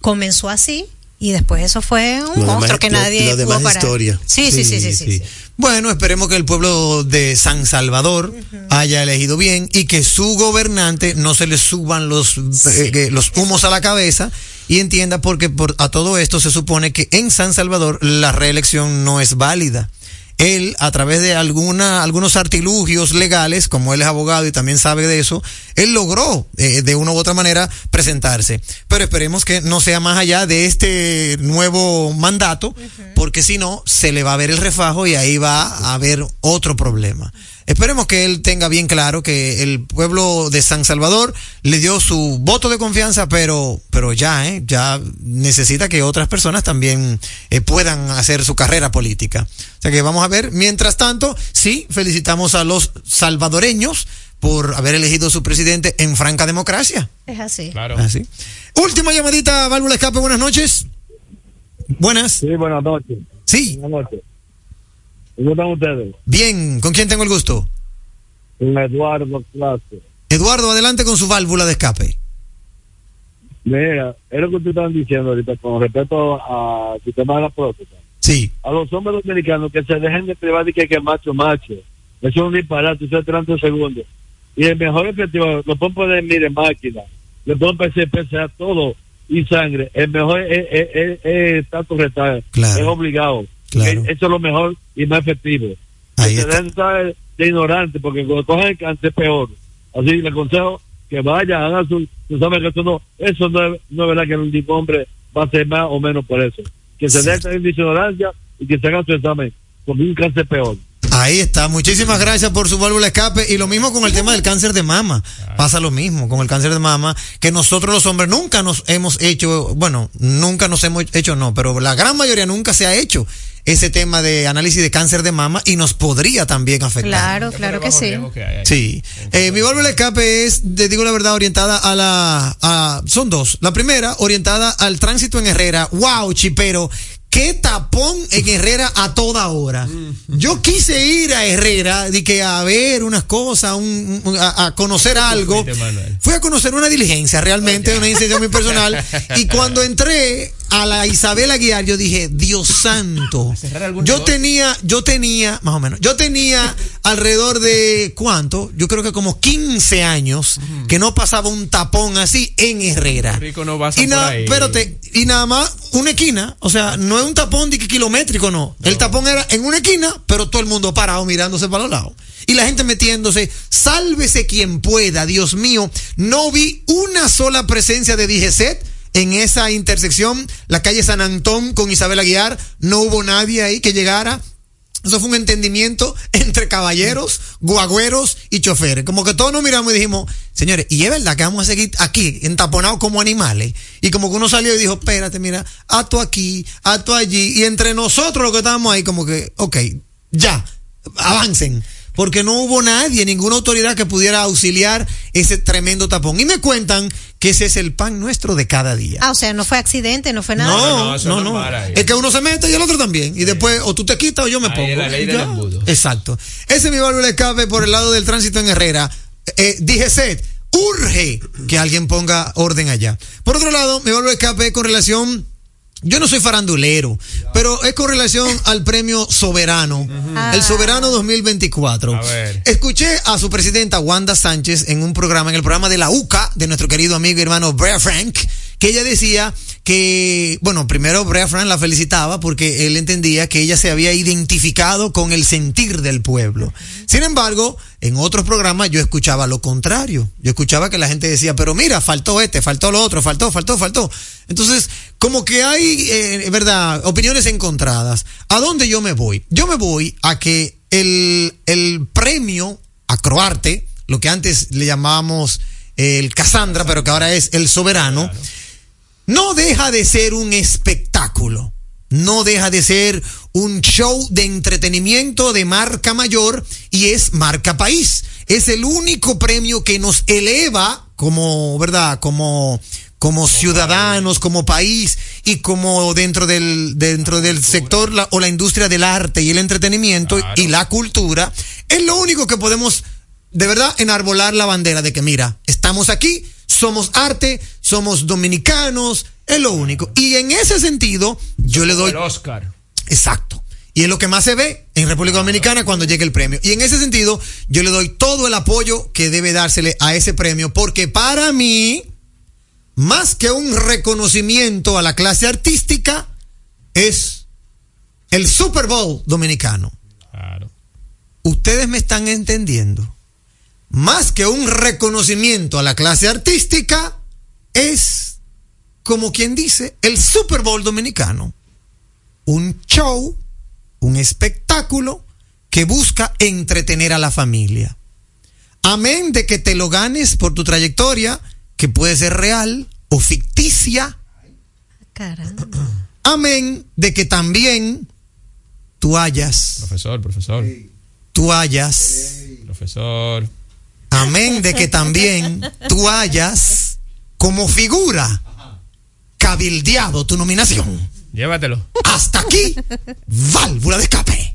Comenzó así y después eso fue un Lo monstruo demás- que nadie lo demás historia. Sí, sí, sí, sí, sí, sí. Bueno, esperemos que el pueblo de San Salvador haya elegido bien y que su gobernante no se le suban los, eh, los humos a la cabeza y entienda porque por, a todo esto se supone que en San Salvador la reelección no es válida. Él, a través de alguna, algunos artilugios legales, como él es abogado y también sabe de eso, él logró eh, de una u otra manera presentarse. Pero esperemos que no sea más allá de este nuevo mandato, porque si no, se le va a ver el refajo y ahí va a haber otro problema. Esperemos que él tenga bien claro que el pueblo de San Salvador le dio su voto de confianza, pero, pero ya, ¿eh? ya necesita que otras personas también eh, puedan hacer su carrera política. O sea que vamos a ver. Mientras tanto, sí, felicitamos a los salvadoreños por haber elegido su presidente en franca democracia. Es así. Claro. Así. Última llamadita, válvula escape, buenas noches. Buenas. Sí, buenas noches. Sí, Buenas noches. ¿Cómo están ustedes? bien, ¿con quién tengo el gusto? Con Eduardo Clase. Eduardo, adelante con su válvula de escape. Mira, es lo que ustedes están diciendo ahorita con respecto al sistema de la próstata. Sí, A los hombres dominicanos que se dejen de privar de que, que macho, macho. Eso es un disparate, eso es 30 segundos. Y el mejor efectivo, lo pueden poner, mire, máquina. Le pueden PC, PCA, todo y sangre. El mejor es, es, es. Claro. Es obligado. Claro. Eso es lo mejor y más efectivo. Ahí que se está. estar de ignorante, porque cuando cogen el cáncer es peor. Así le aconsejo que vaya, hagan su, su saben que eso no, eso no es, no es verdad que un tipo hombre va a ser más o menos por eso. Que se Sí. dejen de ignorancia y que se hagan su examen, porque un cáncer peor. Ahí está. Muchísimas gracias por su válvula de escape. Y lo mismo con el tema del cáncer de mama. Pasa lo mismo con el cáncer de mama, que nosotros los hombres nunca nos hemos hecho, bueno, nunca nos hemos hecho, no, pero la gran mayoría nunca se ha hecho ese tema de análisis de cáncer de mama y nos podría también afectar. Claro, claro que sí. Sí. Eh, mi válvula de escape es, te digo la verdad, orientada a la... a- son dos. La primera, orientada al tránsito en Herrera. ¡Wow, chipero! ¡Qué tapón en Herrera a toda hora! Yo quise ir a Herrera de que a ver unas cosas, un- un- a, a conocer algo. Fui a conocer una diligencia, realmente, una diligencia muy personal. Y cuando entré a la Isabel Aguiar, yo dije, Dios santo. Yo tenía, yo tenía, más o menos, yo tenía alrededor de, ¿cuánto? Yo creo que como 15 años que no pasaba un tapón así en Herrera. Rico no Y nada, espérate, y nada más una esquina, o sea, no es un tapón de que kilométrico, no. El tapón era en una esquina, pero todo el mundo parado mirándose para los lados. Y la gente metiéndose, sálvese quien pueda, Dios mío. No vi una sola presencia de DGCET en esa intersección, la calle San Antón con Isabel Aguiar. No hubo nadie ahí que llegara. Eso fue un entendimiento entre caballeros, guagüeros y choferes. Como que todos nos miramos y dijimos, señores, y es verdad que vamos a seguir aquí, entaponados como animales. Y como que uno salió y dijo, espérate, mira, acto aquí, acto allí. Y entre nosotros los que estábamos ahí, como que, ok, ya, avancen. Porque no hubo nadie, ninguna autoridad que pudiera auxiliar ese tremendo tapón. Y me cuentan que ese es el pan nuestro de cada día. Ah, o sea, no fue accidente, no fue nada. No, no, no. Es que uno se mete y el otro también. Y después, o tú te quitas o yo me pongo. es la ley del embudo. Exacto. Ese es mi válvula de escape por el lado del tránsito en Herrera. Eh, dije, Seth, urge que alguien ponga orden allá. Por otro lado, mi válvula de escape es con relación. Yo no soy farandulero, pero es con relación al premio Soberano, el Soberano 2024. A ver. Escuché a su presidenta Wanda Sánchez en un programa, en el programa de la UCA, de nuestro querido amigo y hermano Brea Frank, que ella decía que, bueno, primero Brea Frank la felicitaba porque él entendía que ella se había identificado con el sentir del pueblo. Sin embargo, en otros programas yo escuchaba lo contrario. Yo escuchaba que la gente decía, pero mira, faltó este, faltó lo otro, faltó, faltó, faltó. Entonces, como que hay, eh, verdad, opiniones encontradas. ¿A dónde yo me voy? Yo me voy a que el, el premio a Croarte, lo que antes le llamábamos el Cassandra, pero que ahora es el Soberano, no deja de ser un espectáculo. No deja de ser un show de entretenimiento de marca mayor y es marca país. Es el único premio que nos eleva como, ¿verdad? Como, como ciudadanos, como país y como dentro del, dentro del sector la- o la industria del arte y el entretenimiento y la cultura. Es lo único que podemos de verdad enarbolar la bandera de que mira, estamos aquí, somos arte, somos dominicanos, es lo único. Y en ese sentido, yo le doy... El Oscar. Exacto. Y es lo que más se ve en República Dominicana cuando llegue el premio. Y en ese sentido, yo le doy todo el apoyo que debe dársele a ese premio, porque para mí, más que un reconocimiento a la clase artística, es el Super Bowl dominicano. Ustedes me están entendiendo. Más que un reconocimiento a la clase artística, es, como quien dice, el Super Bowl dominicano. Un show, un espectáculo que busca entretener a la familia. Amén de que te lo ganes por tu trayectoria, que puede ser real o ficticia. Caramba. Amén de que también tú hayas, Profesor, profesor. tú hayas, Profesor. Amén de que también tú hayas como figura cabildeado tu nominación. Llévatelo. Hasta aquí, válvula de escape.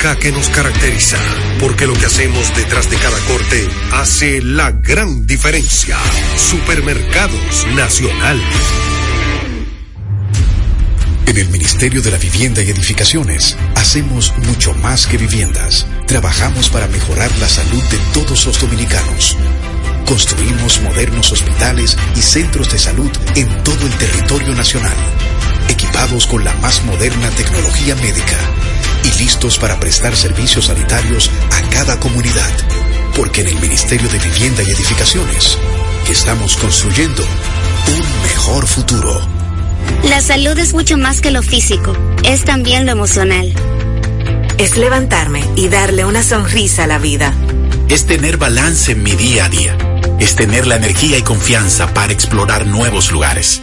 que nos caracteriza, porque lo que hacemos detrás de cada corte hace la gran diferencia. Supermercados Nacional. En el Ministerio de la Vivienda y Edificaciones hacemos mucho más que viviendas. Trabajamos para mejorar la salud de todos los dominicanos. Construimos modernos hospitales y centros de salud en todo el territorio nacional, equipados con la más moderna tecnología médica y listos para prestar servicios sanitarios a cada comunidad. Porque en el Ministerio de Vivienda y Edificaciones estamos construyendo un mejor futuro. La salud es mucho más que lo físico, es también lo emocional. Es levantarme y darle una sonrisa a la vida. Es tener balance en mi día a día. Es tener la energía y confianza para explorar nuevos lugares.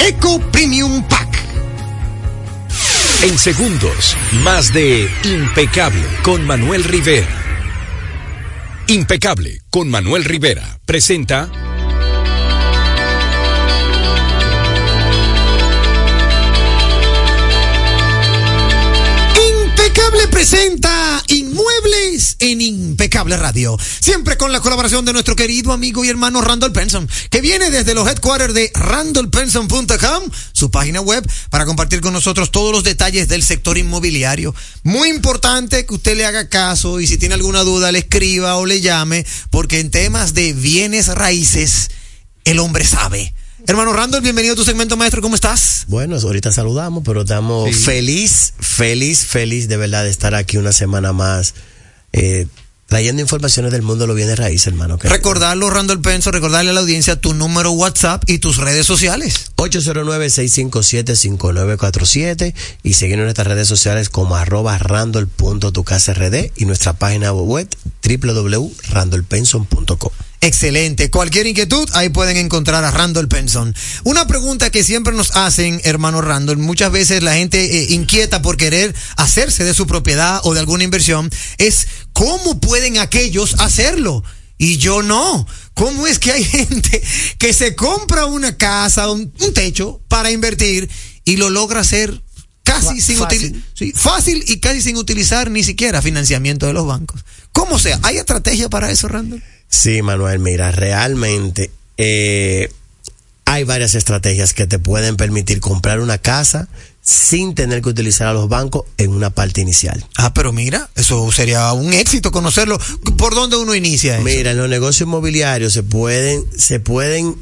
Eco Premium Pack. En segundos, más de Impecable con Manuel Rivera. Impecable con Manuel Rivera presenta Impecable presenta en Impecable Radio. Siempre con la colaboración de nuestro querido amigo y hermano Randall Penson, que viene desde los headquarters de randallpenson.com, su página web, para compartir con nosotros todos los detalles del sector inmobiliario. Muy importante que usted le haga caso y si tiene alguna duda le escriba o le llame, porque en temas de bienes raíces, el hombre sabe. Hermano Randall, bienvenido a tu segmento maestro, ¿cómo estás? Bueno, ahorita saludamos, pero estamos Sí. feliz, feliz, feliz de verdad de estar aquí una semana más. Eh, trayendo informaciones del mundo de los bienes raíces, hermano. que- Recordarlo, Randall Penso, recordarle a la audiencia tu número WhatsApp y tus redes sociales. 809-657-5947 y seguir en nuestras redes sociales como arroba randall.tucasrd y nuestra página web www.randallpenson.com. Excelente. Cualquier inquietud, ahí pueden encontrar a Randall Penson. Una pregunta que siempre nos hacen, hermano Randall, muchas veces la gente eh, inquieta por querer hacerse de su propiedad o de alguna inversión, es ¿cómo pueden aquellos hacerlo? Y yo no. ¿Cómo es que hay gente que se compra una casa, un, un techo para invertir y lo logra hacer casi sin fácil. fácil y casi sin utilizar ni siquiera financiamiento de los bancos? ¿Cómo sea? ¿Hay estrategia para eso, Randall? Sí, Manuel, mira, realmente eh, hay varias estrategias que te pueden permitir comprar una casa sin tener que utilizar a los bancos en una parte inicial. Ah, pero mira, eso sería un éxito conocerlo. ¿Por dónde uno inicia eso? Mira, en los negocios inmobiliarios se pueden, se pueden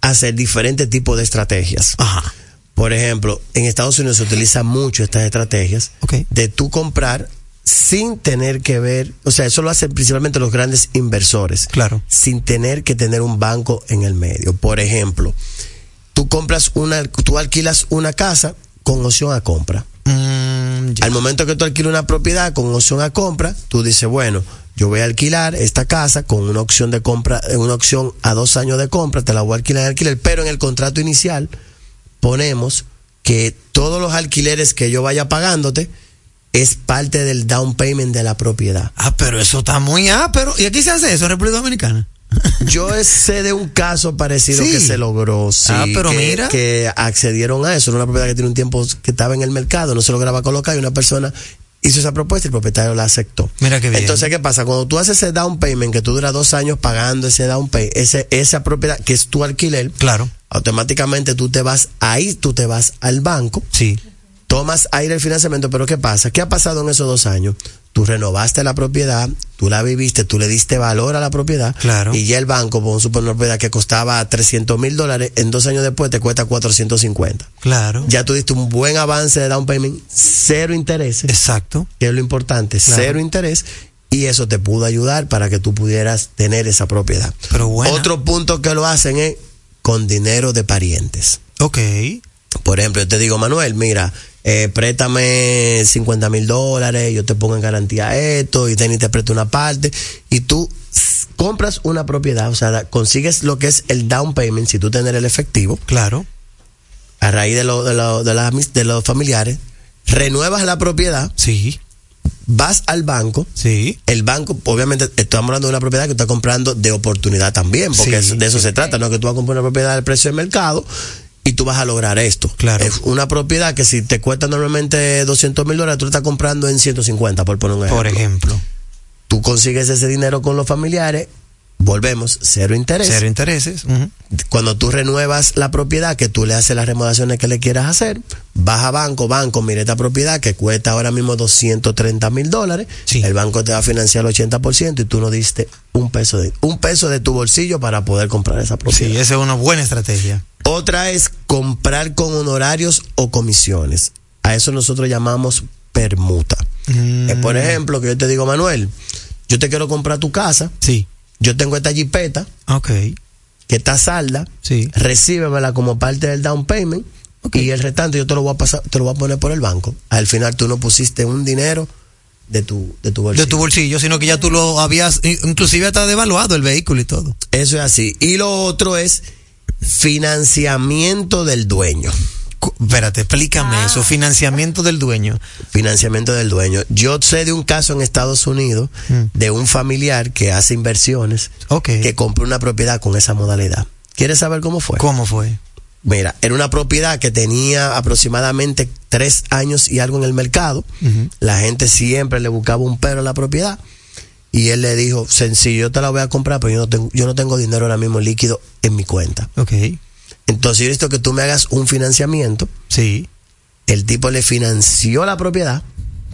hacer diferentes tipos de estrategias. Ajá. Por ejemplo, en Estados Unidos se utilizan mucho estas estrategias de tú comprar sin tener que ver, o sea, eso lo hacen principalmente los grandes inversores. Claro. Sin tener que tener un banco en el medio. Por ejemplo, tú compras una, tú alquilas una casa con opción a compra. Mm, Al momento que tú alquilas una propiedad con opción a compra, tú dices, bueno, yo voy a alquilar esta casa con una opción de compra, eh, una opción a dos años de compra, te la voy a alquilar en alquiler, pero en el contrato inicial ponemos que todos los alquileres que yo vaya pagándote es parte del down payment de la propiedad. Ah, pero eso está muy ah, pero ¿y aquí se hace eso en República Dominicana? Yo sé de un caso parecido Sí. que se logró, sí, Ah, pero que, mira. que accedieron a eso. Era una propiedad que tiene un tiempo que estaba en el mercado, no se lograba colocar y una persona hizo esa propuesta y el propietario la aceptó. Mira qué bien. Entonces, ¿qué pasa? Cuando tú haces ese down payment, que tú duras dos años pagando ese down payment, ese, esa propiedad que es tu alquiler, claro. automáticamente tú te vas, ahí tú te vas al banco, sí. tomas aire el financiamiento, pero ¿qué pasa? ¿Qué ha pasado en esos dos años? Tú renovaste la propiedad, tú la viviste, tú le diste valor a la propiedad, Claro. y ya el banco, por suponer una propiedad que costaba 300 mil dólares, en dos años después te cuesta 450. Claro. Ya tú diste un buen avance de down payment, cero intereses. Exacto. Que es lo importante, Claro. cero interés. Y eso te pudo ayudar para que tú pudieras tener esa propiedad. Pero bueno. Otro punto que lo hacen es con dinero de parientes. Ok. Por ejemplo, yo te digo, Manuel, mira, eh, préstame 50 mil dólares, yo te pongo en garantía esto, y Denny te presta una parte, y tú compras una propiedad, o sea, consigues lo que es el down payment, si tú tienes el efectivo, Claro. a raíz de, lo, de, lo- de, los familiares, renuevas la propiedad, Sí. vas al banco, Sí. el banco, obviamente, estamos hablando de una propiedad que está comprando de oportunidad también, porque Sí. de eso se trata, no que tú vas a comprar una propiedad al precio del mercado y tú vas a lograr esto. Claro. Es una propiedad que si te cuesta normalmente 200 mil dólares, tú la estás comprando en 150, por poner un ejemplo. Por ejemplo. Tú consigues ese dinero con los familiares, volvemos, cero interés. Cero intereses. Cuando tú renuevas la propiedad, que tú le haces las remodelaciones que le quieras hacer, vas a banco, banco, mire esta propiedad que cuesta ahora mismo 230 mil dólares, el banco te va a financiar el 80% y tú no diste un peso de, un peso de tu bolsillo para poder comprar esa propiedad. Sí, esa es una buena estrategia. Otra es comprar con honorarios o comisiones. A eso nosotros llamamos permuta. Mm. Eh, por ejemplo, que yo te digo, Manuel, yo te quiero comprar tu casa. Sí. Yo tengo esta jipeta Ok. que está salda. Sí. Recíbemela como parte del down payment. Y el restante yo te lo voy a pasar, te lo voy a poner por el banco. Al final tú no pusiste un dinero de tu, de tu bolsillo. De tu bolsillo, sino que ya tú lo habías, inclusive hasta devaluado el vehículo y todo. Eso es así. Y lo otro es financiamiento del dueño. Espérate, explícame eso. Financiamiento del dueño. Financiamiento del dueño. Yo sé de un caso en Estados Unidos de un familiar que hace inversiones que compró una propiedad con esa modalidad. ¿Quieres saber cómo fue? ¿Cómo fue? Mira, era una propiedad que tenía aproximadamente tres años y algo en el mercado. La gente siempre le buscaba un pero a la propiedad. Y él le dijo, sencillo, yo te la voy a comprar, pero yo no tengo, yo no tengo dinero ahora mismo líquido en mi cuenta. Ok. Entonces yo necesito que tú me hagas un financiamiento. Sí. El tipo le financió la propiedad.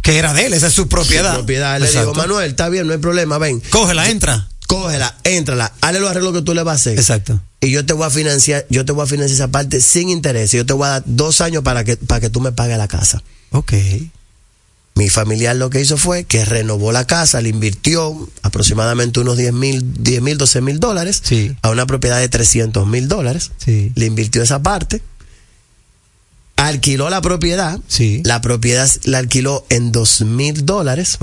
Que era de él, esa es su propiedad. Su propiedad. Le Exacto. digo, Manuel, está bien, no hay problema, ven. Cógela, entra. Cógela, éntrala, hazle los arreglos que tú le vas a hacer. Exacto. Y yo te voy a financiar, yo te voy a financiar esa parte sin interés. Yo te voy a dar dos años para que, para que tú me pagues la casa. Ok. Mi familiar lo que hizo fue que renovó la casa, le invirtió aproximadamente unos 10 mil, 10 mil, 12 mil dólares a una propiedad de 300 mil dólares. Le invirtió esa parte. Alquiló la propiedad. La propiedad la alquiló en 2 mil dólares.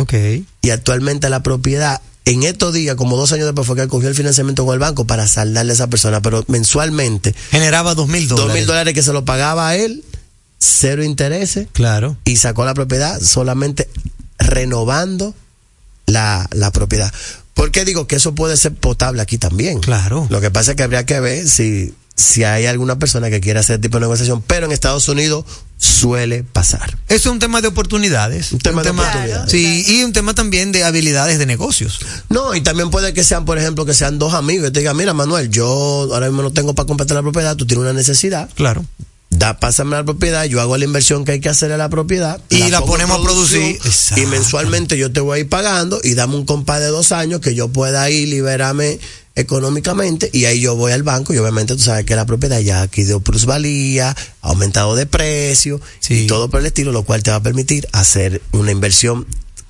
Y actualmente la propiedad, en estos días, como dos años después, fue que cogió el financiamiento con el banco para saldarle a esa persona. Pero mensualmente. Generaba 2 mil dólares. 2 mil dólares que se lo pagaba a él cero intereses. Claro. Y sacó la propiedad solamente renovando la, la propiedad. ¿Por qué digo que eso puede ser potable aquí también? Claro. Lo que pasa es que habría que ver si, si hay alguna persona que quiera hacer este tipo de negociación, pero en Estados Unidos suele pasar. Eso es un tema de oportunidades. Un tema de oportunidades. Sí, y un tema también de habilidades de negocios. No, y también puede que sean, por ejemplo, que sean dos amigos y te digan, mira, Manuel, yo ahora mismo no tengo para comprar la propiedad, tú tienes una necesidad. Claro da, pásame la propiedad, yo hago la inversión que hay que hacer a la propiedad. Y la, ponemos a producir. Y mensualmente yo te voy a ir pagando y dame un compás de dos años que yo pueda ir, liberarme económicamente y ahí yo voy al banco y obviamente tú sabes que la propiedad ya aquí dio plusvalía, ha aumentado de precio y todo por el estilo, lo cual te va a permitir hacer una inversión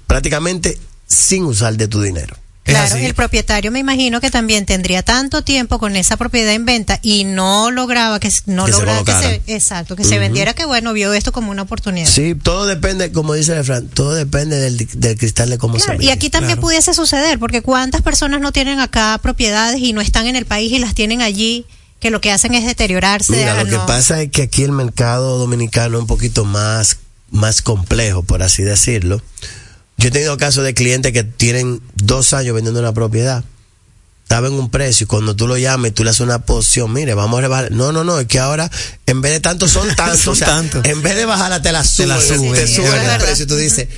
prácticamente sin usar de tu dinero. Claro, el propietario me imagino que también tendría tanto tiempo con esa propiedad en venta y no lograba que no lograba que se exacto, que se vendiera que bueno, vio esto como una oportunidad. Sí, todo depende, como dice Fran, todo depende del, cristal de cómo se Y aquí también pudiese suceder, porque cuántas personas no tienen acá propiedades y no están en el país y las tienen allí que lo que hacen es deteriorarse. Mira, lo que pasa es que aquí el mercado dominicano es un poquito más más complejo, por así decirlo yo he tenido casos de clientes que tienen dos años vendiendo una propiedad. Estaba en un precio y cuando tú lo llames, tú le haces una posición, mire, vamos a rebajar. No, no, no, es que ahora, en vez de tanto, son tantos. son tantos. En vez de bajarla, te la suben. Te, suben el precio y tú dices,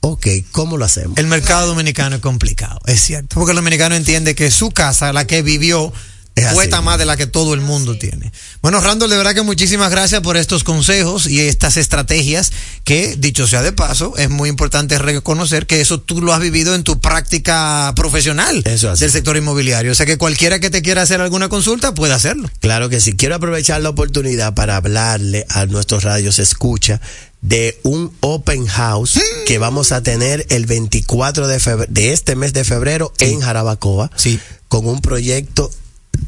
ok, ¿cómo lo hacemos? El mercado dominicano es complicado, es cierto. Porque el dominicano entiende que su casa, la que vivió, cuesta más de la que todo el mundo tiene. Bueno, Randall, de verdad que muchísimas gracias por estos consejos y estas estrategias que, dicho sea de paso, es muy importante reconocer que eso tú lo has vivido en tu práctica profesional del sector inmobiliario. O sea que cualquiera que te quiera hacer alguna consulta puede hacerlo. Claro que sí. Quiero aprovechar la oportunidad para hablarle a nuestros radios escucha de un open house que vamos a tener el 24 de, de este mes de febrero en Jarabacoa. Sí. Con un proyecto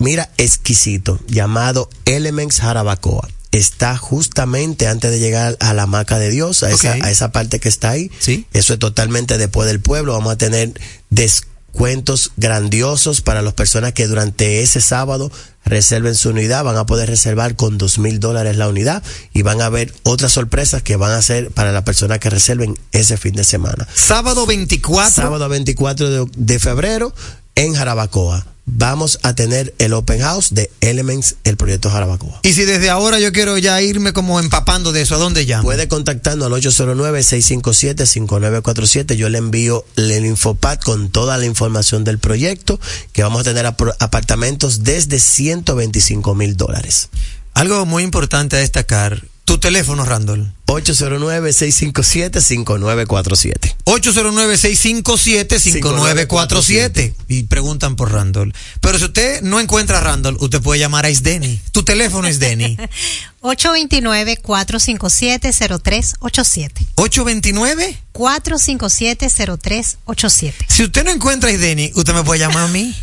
mira, exquisito, llamado Elements Jarabacoa. Está justamente antes de llegar a la maca de Dios, a, esa, a esa parte que está ahí. Sí. Eso es totalmente después del pueblo. Vamos a tener descuentos grandiosos para las personas que durante ese sábado reserven su unidad. Van a poder reservar con dos mil dólares la unidad y van a ver otras sorpresas que van a ser para las personas que reserven ese fin de semana. Sábado 24. Sábado 24 de, de febrero en Jarabacoa vamos a tener el open house de Elements, el proyecto Jarabacoa. Y si desde ahora yo quiero ya irme como empapando de eso, ¿a dónde llamo? Puede contactarnos al 809-657-5947. Yo le envío el infopad con toda la información del proyecto, que vamos a tener apartamentos desde 125 mil dólares. Algo muy importante a destacar, tu teléfono, Randall. 809-657-5947. 809-657-5947. Y preguntan por Randall. Pero si usted no encuentra a Randall, usted puede llamar a Isdeni. Tu teléfono es Denny. 829-457-0387. 829 457-0387. Si usted no encuentra a Isdeni, usted me puede llamar a mí.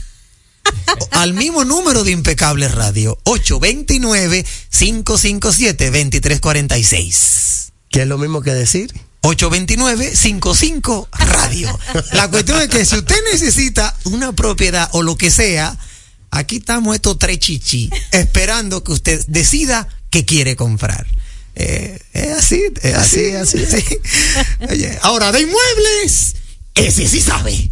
al mismo número de Impecable Radio, 829-557-2346. ¿Qué es lo mismo que decir? 829-55 Radio. La cuestión es que si usted necesita una propiedad o lo que sea, aquí estamos estos tres chichi, esperando que usted decida qué quiere comprar. Eh, es así, es así, así. así. Oye, ahora, de inmuebles, ese sí sabe.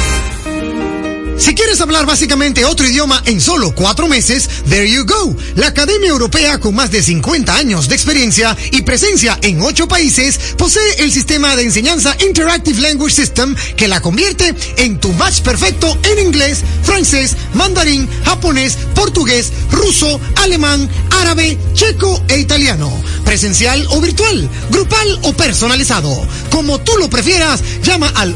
Si quieres hablar básicamente otro idioma en solo cuatro meses, there you go. La Academia Europea con más de 50 años de experiencia y presencia en ocho países posee el sistema de enseñanza Interactive Language System que la convierte en tu match perfecto en inglés, francés, mandarín, japonés, portugués, ruso, alemán, árabe, checo e italiano. Presencial o virtual, grupal o personalizado. Como tú lo prefieras, llama al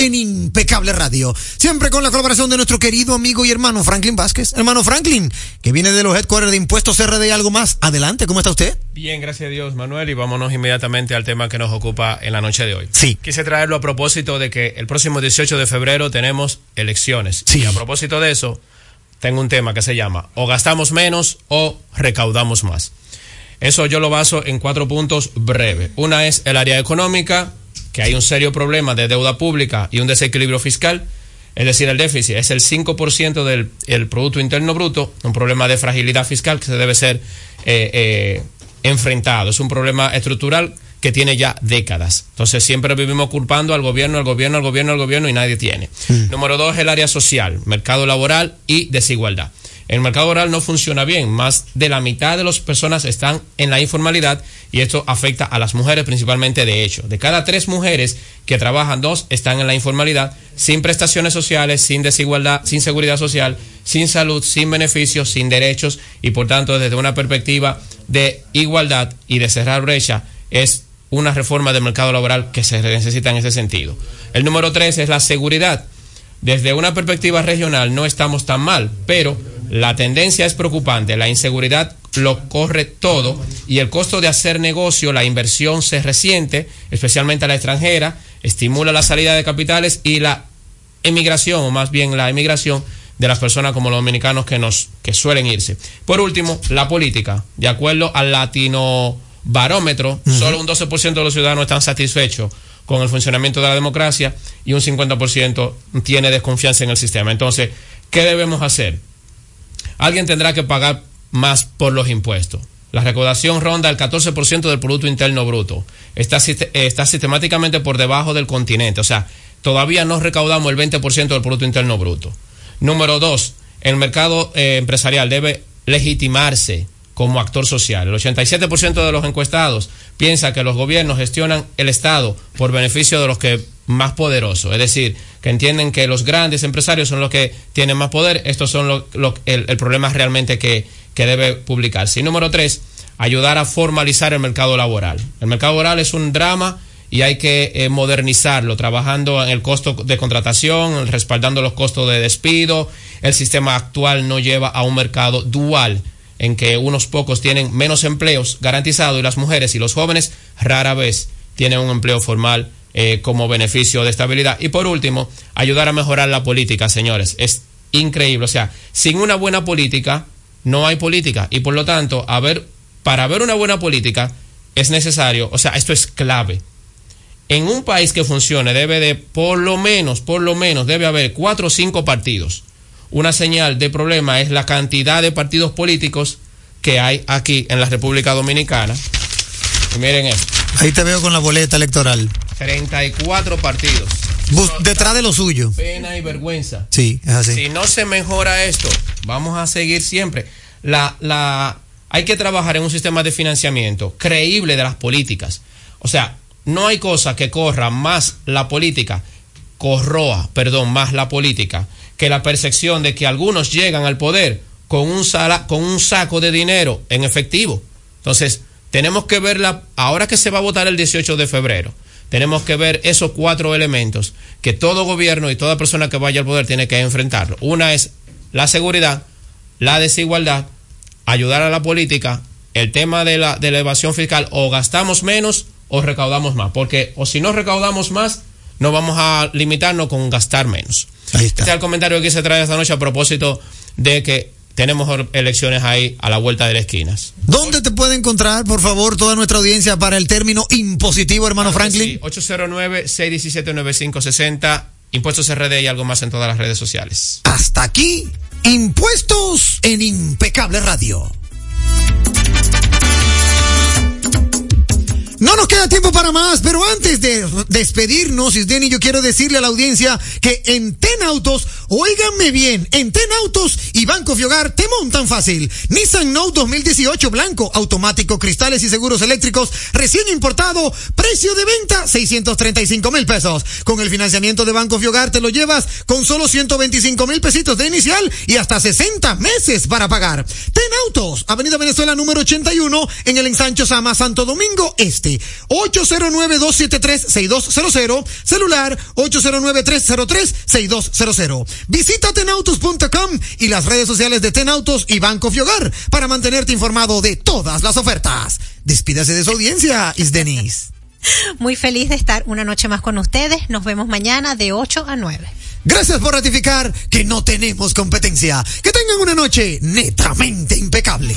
En Impecable Radio. Siempre con la colaboración de nuestro querido amigo y hermano Franklin Vázquez. Hermano Franklin, que viene de los headquarters de Impuestos RD y algo más. Adelante, ¿cómo está usted? Bien, gracias a Dios, Manuel, y vámonos inmediatamente al tema que nos ocupa en la noche de hoy. Sí. Quise traerlo a propósito de que el próximo 18 de febrero tenemos elecciones. Sí. Y a propósito de eso, tengo un tema que se llama o gastamos menos o recaudamos más. Eso yo lo baso en cuatro puntos breves. Una es el área económica, que hay un serio problema de deuda pública y un desequilibrio fiscal. Es decir, el déficit es el 5% del el Producto Interno Bruto, un problema de fragilidad fiscal que se debe ser eh, eh, enfrentado. Es un problema estructural que tiene ya décadas. Entonces siempre vivimos culpando al gobierno, al gobierno, al gobierno, al gobierno y nadie tiene. Número dos, el área social, mercado laboral y desigualdad. El mercado laboral no funciona bien, más de la mitad de las personas están en la informalidad y esto afecta a las mujeres principalmente de hecho. De cada tres mujeres que trabajan, dos están en la informalidad, sin prestaciones sociales, sin desigualdad, sin seguridad social, sin salud, sin beneficios, sin derechos y por tanto desde una perspectiva de igualdad y de cerrar brecha es una reforma del mercado laboral que se necesita en ese sentido. El número tres es la seguridad. Desde una perspectiva regional no estamos tan mal, pero la tendencia es preocupante. La inseguridad lo corre todo y el costo de hacer negocio, la inversión se resiente, especialmente a la extranjera, estimula la salida de capitales y la emigración, o más bien la emigración de las personas como los dominicanos que nos que suelen irse. Por último, la política. De acuerdo al latino barómetro, solo un 12% de los ciudadanos están satisfechos con el funcionamiento de la democracia y un 50% tiene desconfianza en el sistema. Entonces, ¿qué debemos hacer? Alguien tendrá que pagar más por los impuestos. La recaudación ronda el 14% del Producto Interno Bruto. Está, sist- está sistemáticamente por debajo del continente. O sea, todavía no recaudamos el 20% del Producto Interno Bruto. Número dos, el mercado eh, empresarial debe legitimarse como actor social. El 87% de los encuestados piensa que los gobiernos gestionan el Estado por beneficio de los que más poderosos, es decir, que entienden que los grandes empresarios son los que tienen más poder, estos son lo- el, el problema realmente que, que debe publicarse. Y número tres, ayudar a formalizar el mercado laboral. El mercado laboral es un drama y hay que eh, modernizarlo, trabajando en el costo de contratación, respaldando los costos de despido. El sistema actual no lleva a un mercado dual en que unos pocos tienen menos empleos garantizados y las mujeres y los jóvenes rara vez tienen un empleo formal eh, como beneficio de estabilidad. Y por último, ayudar a mejorar la política, señores. Es increíble. O sea, sin una buena política, no hay política. Y por lo tanto, a ver, para ver una buena política, es necesario, o sea, esto es clave. En un país que funcione debe de, por lo menos, por lo menos, debe haber cuatro o cinco partidos. Una señal de problema es la cantidad de partidos políticos que hay aquí en la República Dominicana. Y miren esto. Ahí te veo con la boleta electoral. 34 partidos. Bus- detrás de lo suyo. Pena y vergüenza. Sí, es así. Si no se mejora esto, vamos a seguir siempre. La, la, hay que trabajar en un sistema de financiamiento creíble de las políticas. O sea, no hay cosa que corra más la política, corroa, perdón, más la política, que la percepción de que algunos llegan al poder con un, sala, con un saco de dinero en efectivo. Entonces, tenemos que verla, ahora que se va a votar el 18 de febrero, tenemos que ver esos cuatro elementos que todo gobierno y toda persona que vaya al poder tiene que enfrentarlo. Una es la seguridad, la desigualdad, ayudar a la política, el tema de la, de la evasión fiscal, o gastamos menos o recaudamos más, porque o si no recaudamos más, no vamos a limitarnos con gastar menos. Ahí Este es el comentario que se trae esta noche a propósito de que tenemos elecciones ahí a la vuelta de las esquinas. ¿Dónde te puede encontrar, por favor, toda nuestra audiencia para el término impositivo, hermano Franklin? Sí, 809-617-9560, Impuestos RD y algo más en todas las redes sociales. Hasta aquí, impuestos en Impecable Radio. No nos queda tiempo para más, pero antes de despedirnos, Isdeni, yo quiero decirle a la audiencia que en Ten Autos, óiganme bien, en Ten Autos y Banco Fiogar te montan fácil. Nissan Note 2018 blanco, automático, cristales y seguros eléctricos, recién importado, precio de venta 635 mil pesos. Con el financiamiento de Banco Fiogar te lo llevas con solo 125 mil pesitos de inicial y hasta 60 meses para pagar. Ten Autos, Avenida Venezuela número 81 en el ensancho Sama Santo Domingo Este. 809-273-6200, celular 809-303-6200. Visita tenautos.com y las redes sociales de Tenautos y Banco Fiogar para mantenerte informado de todas las ofertas. Despídase de su audiencia, Isdenis. Muy feliz de estar una noche más con ustedes. Nos vemos mañana de 8 a 9. Gracias por ratificar que no tenemos competencia. Que tengan una noche netamente impecable.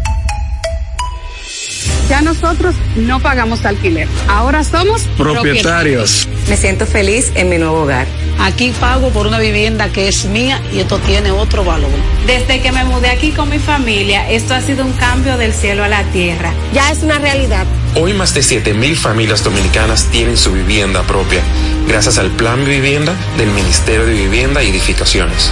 Ya nosotros no pagamos alquiler. Ahora somos propietarios. Me siento feliz en mi nuevo hogar. Aquí pago por una vivienda que es mía y esto tiene otro valor. Desde que me mudé aquí con mi familia, esto ha sido un cambio del cielo a la tierra. Ya es una realidad. Hoy más de 7.000 familias dominicanas tienen su vivienda propia, gracias al Plan Vivienda del Ministerio de Vivienda y Edificaciones.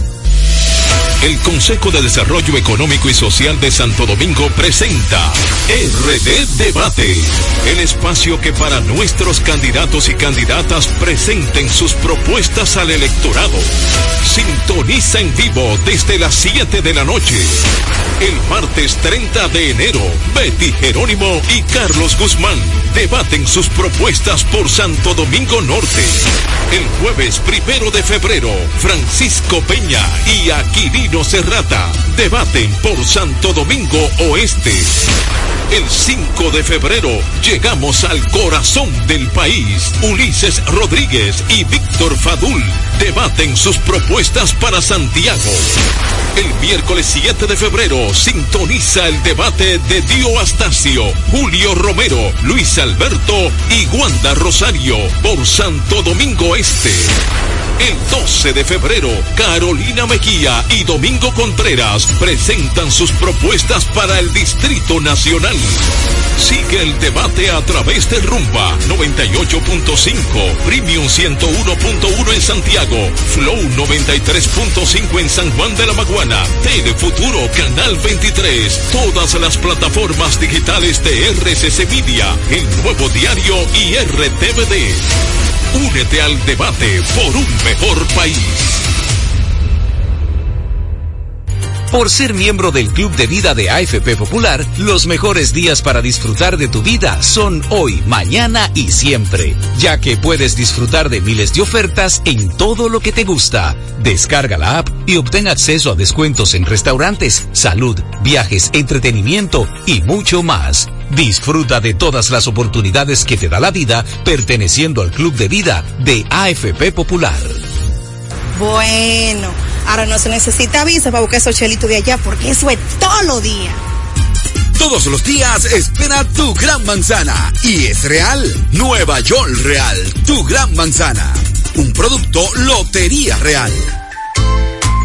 El Consejo de Desarrollo Económico y Social de Santo Domingo presenta RD Debate, el espacio que para nuestros candidatos y candidatas presenten sus propuestas al electorado. Sintoniza en vivo desde las 7 de la noche. El martes 30 de enero, Betty Jerónimo y Carlos Guzmán debaten sus propuestas por Santo Domingo Norte. El jueves primero de febrero, Francisco Peña y Aquilino Serrata debaten por Santo Domingo Oeste. El 5 de febrero llegamos al corazón del país. Ulises Rodríguez y Víctor Fadul debaten sus propuestas para Santiago. El miércoles 7 de febrero sintoniza el debate de Dio Astacio, Julio Romero, Luis Alberto y Wanda Rosario por Santo Domingo Este. El 12 de febrero, Carolina Mejía y Domingo Contreras presentan sus propuestas para el Distrito Nacional. Sigue el debate a través de Rumba 98.5, Premium 101.1 en Santiago, Flow 93.5 en San Juan de la Maguana, Telefuturo Canal 23, todas las plataformas digitales de RCC Media, el nuevo diario y RTVD. Únete al debate por un mejor país. Por ser miembro del Club de Vida de AFP Popular, los mejores días para disfrutar de tu vida son hoy, mañana y siempre, ya que puedes disfrutar de miles de ofertas en todo lo que te gusta. Descarga la app y obtén acceso a descuentos en restaurantes, salud, viajes, entretenimiento y mucho más. Disfruta de todas las oportunidades que te da la vida perteneciendo al Club de Vida de AFP Popular. Bueno, ahora no se necesita visa para buscar esos chelitos de allá porque eso es todo lo día. Todos los días espera tu gran manzana. Y es real. Nueva York Real. Tu gran manzana. Un producto Lotería Real.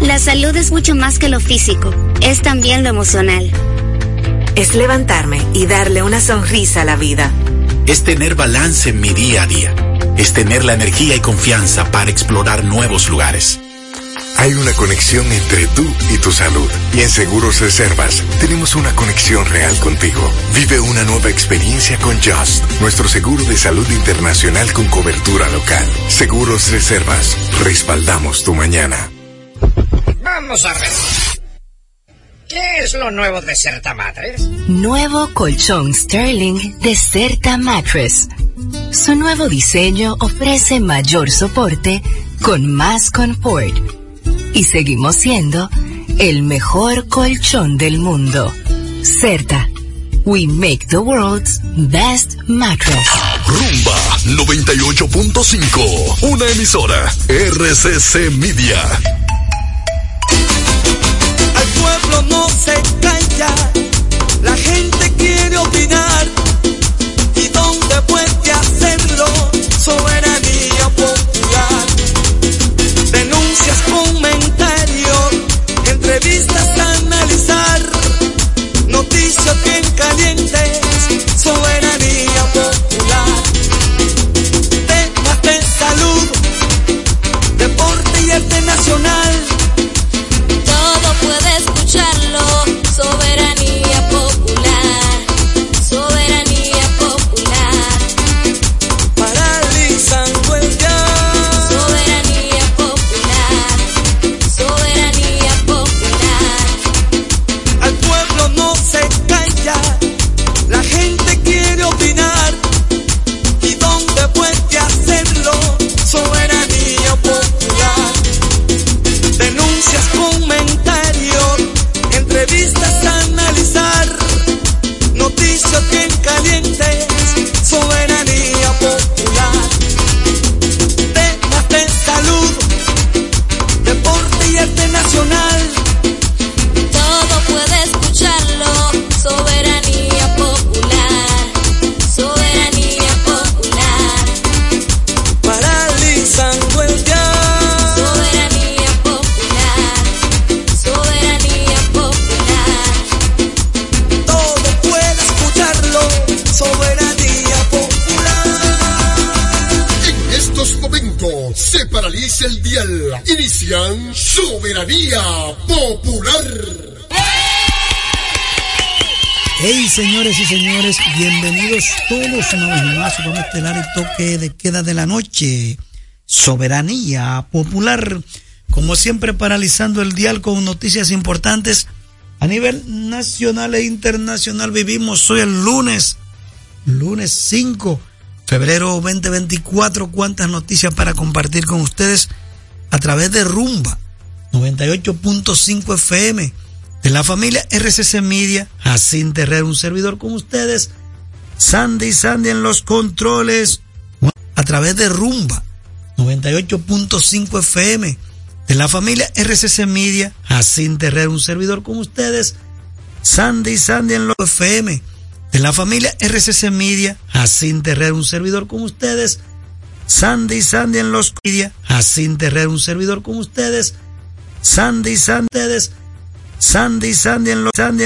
La salud es mucho más que lo físico, es también lo emocional. Es levantarme y darle una sonrisa a la vida. Es tener balance en mi día a día. Es tener la energía y confianza para explorar nuevos lugares. Hay una conexión entre tú y tu salud. Y en Seguros Reservas tenemos una conexión real contigo. Vive una nueva experiencia con Just, nuestro seguro de salud internacional con cobertura local. Seguros Reservas, respaldamos tu mañana. Vamos a ver. ¿Qué es lo nuevo de Certa Mattress? Nuevo colchón Sterling de Certa Mattress. Su nuevo diseño ofrece mayor soporte con más confort. Y seguimos siendo el mejor colchón del mundo. Certa. We make the world's best mattress. Rumba 98.5, una emisora RCC Media. Al pueblo no se calla, la gente quiere opinar. ¿Y dónde puede hacerlo? Soberanía popular. Denuncias, comentarios, entrevistas a analizar. Noticias bien calientes, soberanía todos una vez más a un estelar y toque de queda de la noche. Soberanía Popular. Como siempre, paralizando el dial con noticias importantes a nivel nacional e internacional. Vivimos hoy el lunes, lunes 5 febrero 2024. Cuántas noticias para compartir con ustedes a través de Rumba 98.5 FM de la familia RCC Media, Jacín Terrero, un servidor con ustedes, Sandy Sandy en los controles, a través de Rumba 98.5 FM de la familia RCC Media, Jacín Terrero, un servidor con ustedes, Sandy Sandy en los FM de la familia RCC Media, Jacín Terrero, un servidor con ustedes, Sandy Sandy en los media, Jacín Terrero, un servidor con ustedes, Sandy Sandy, Sandy Sandy en los Sandy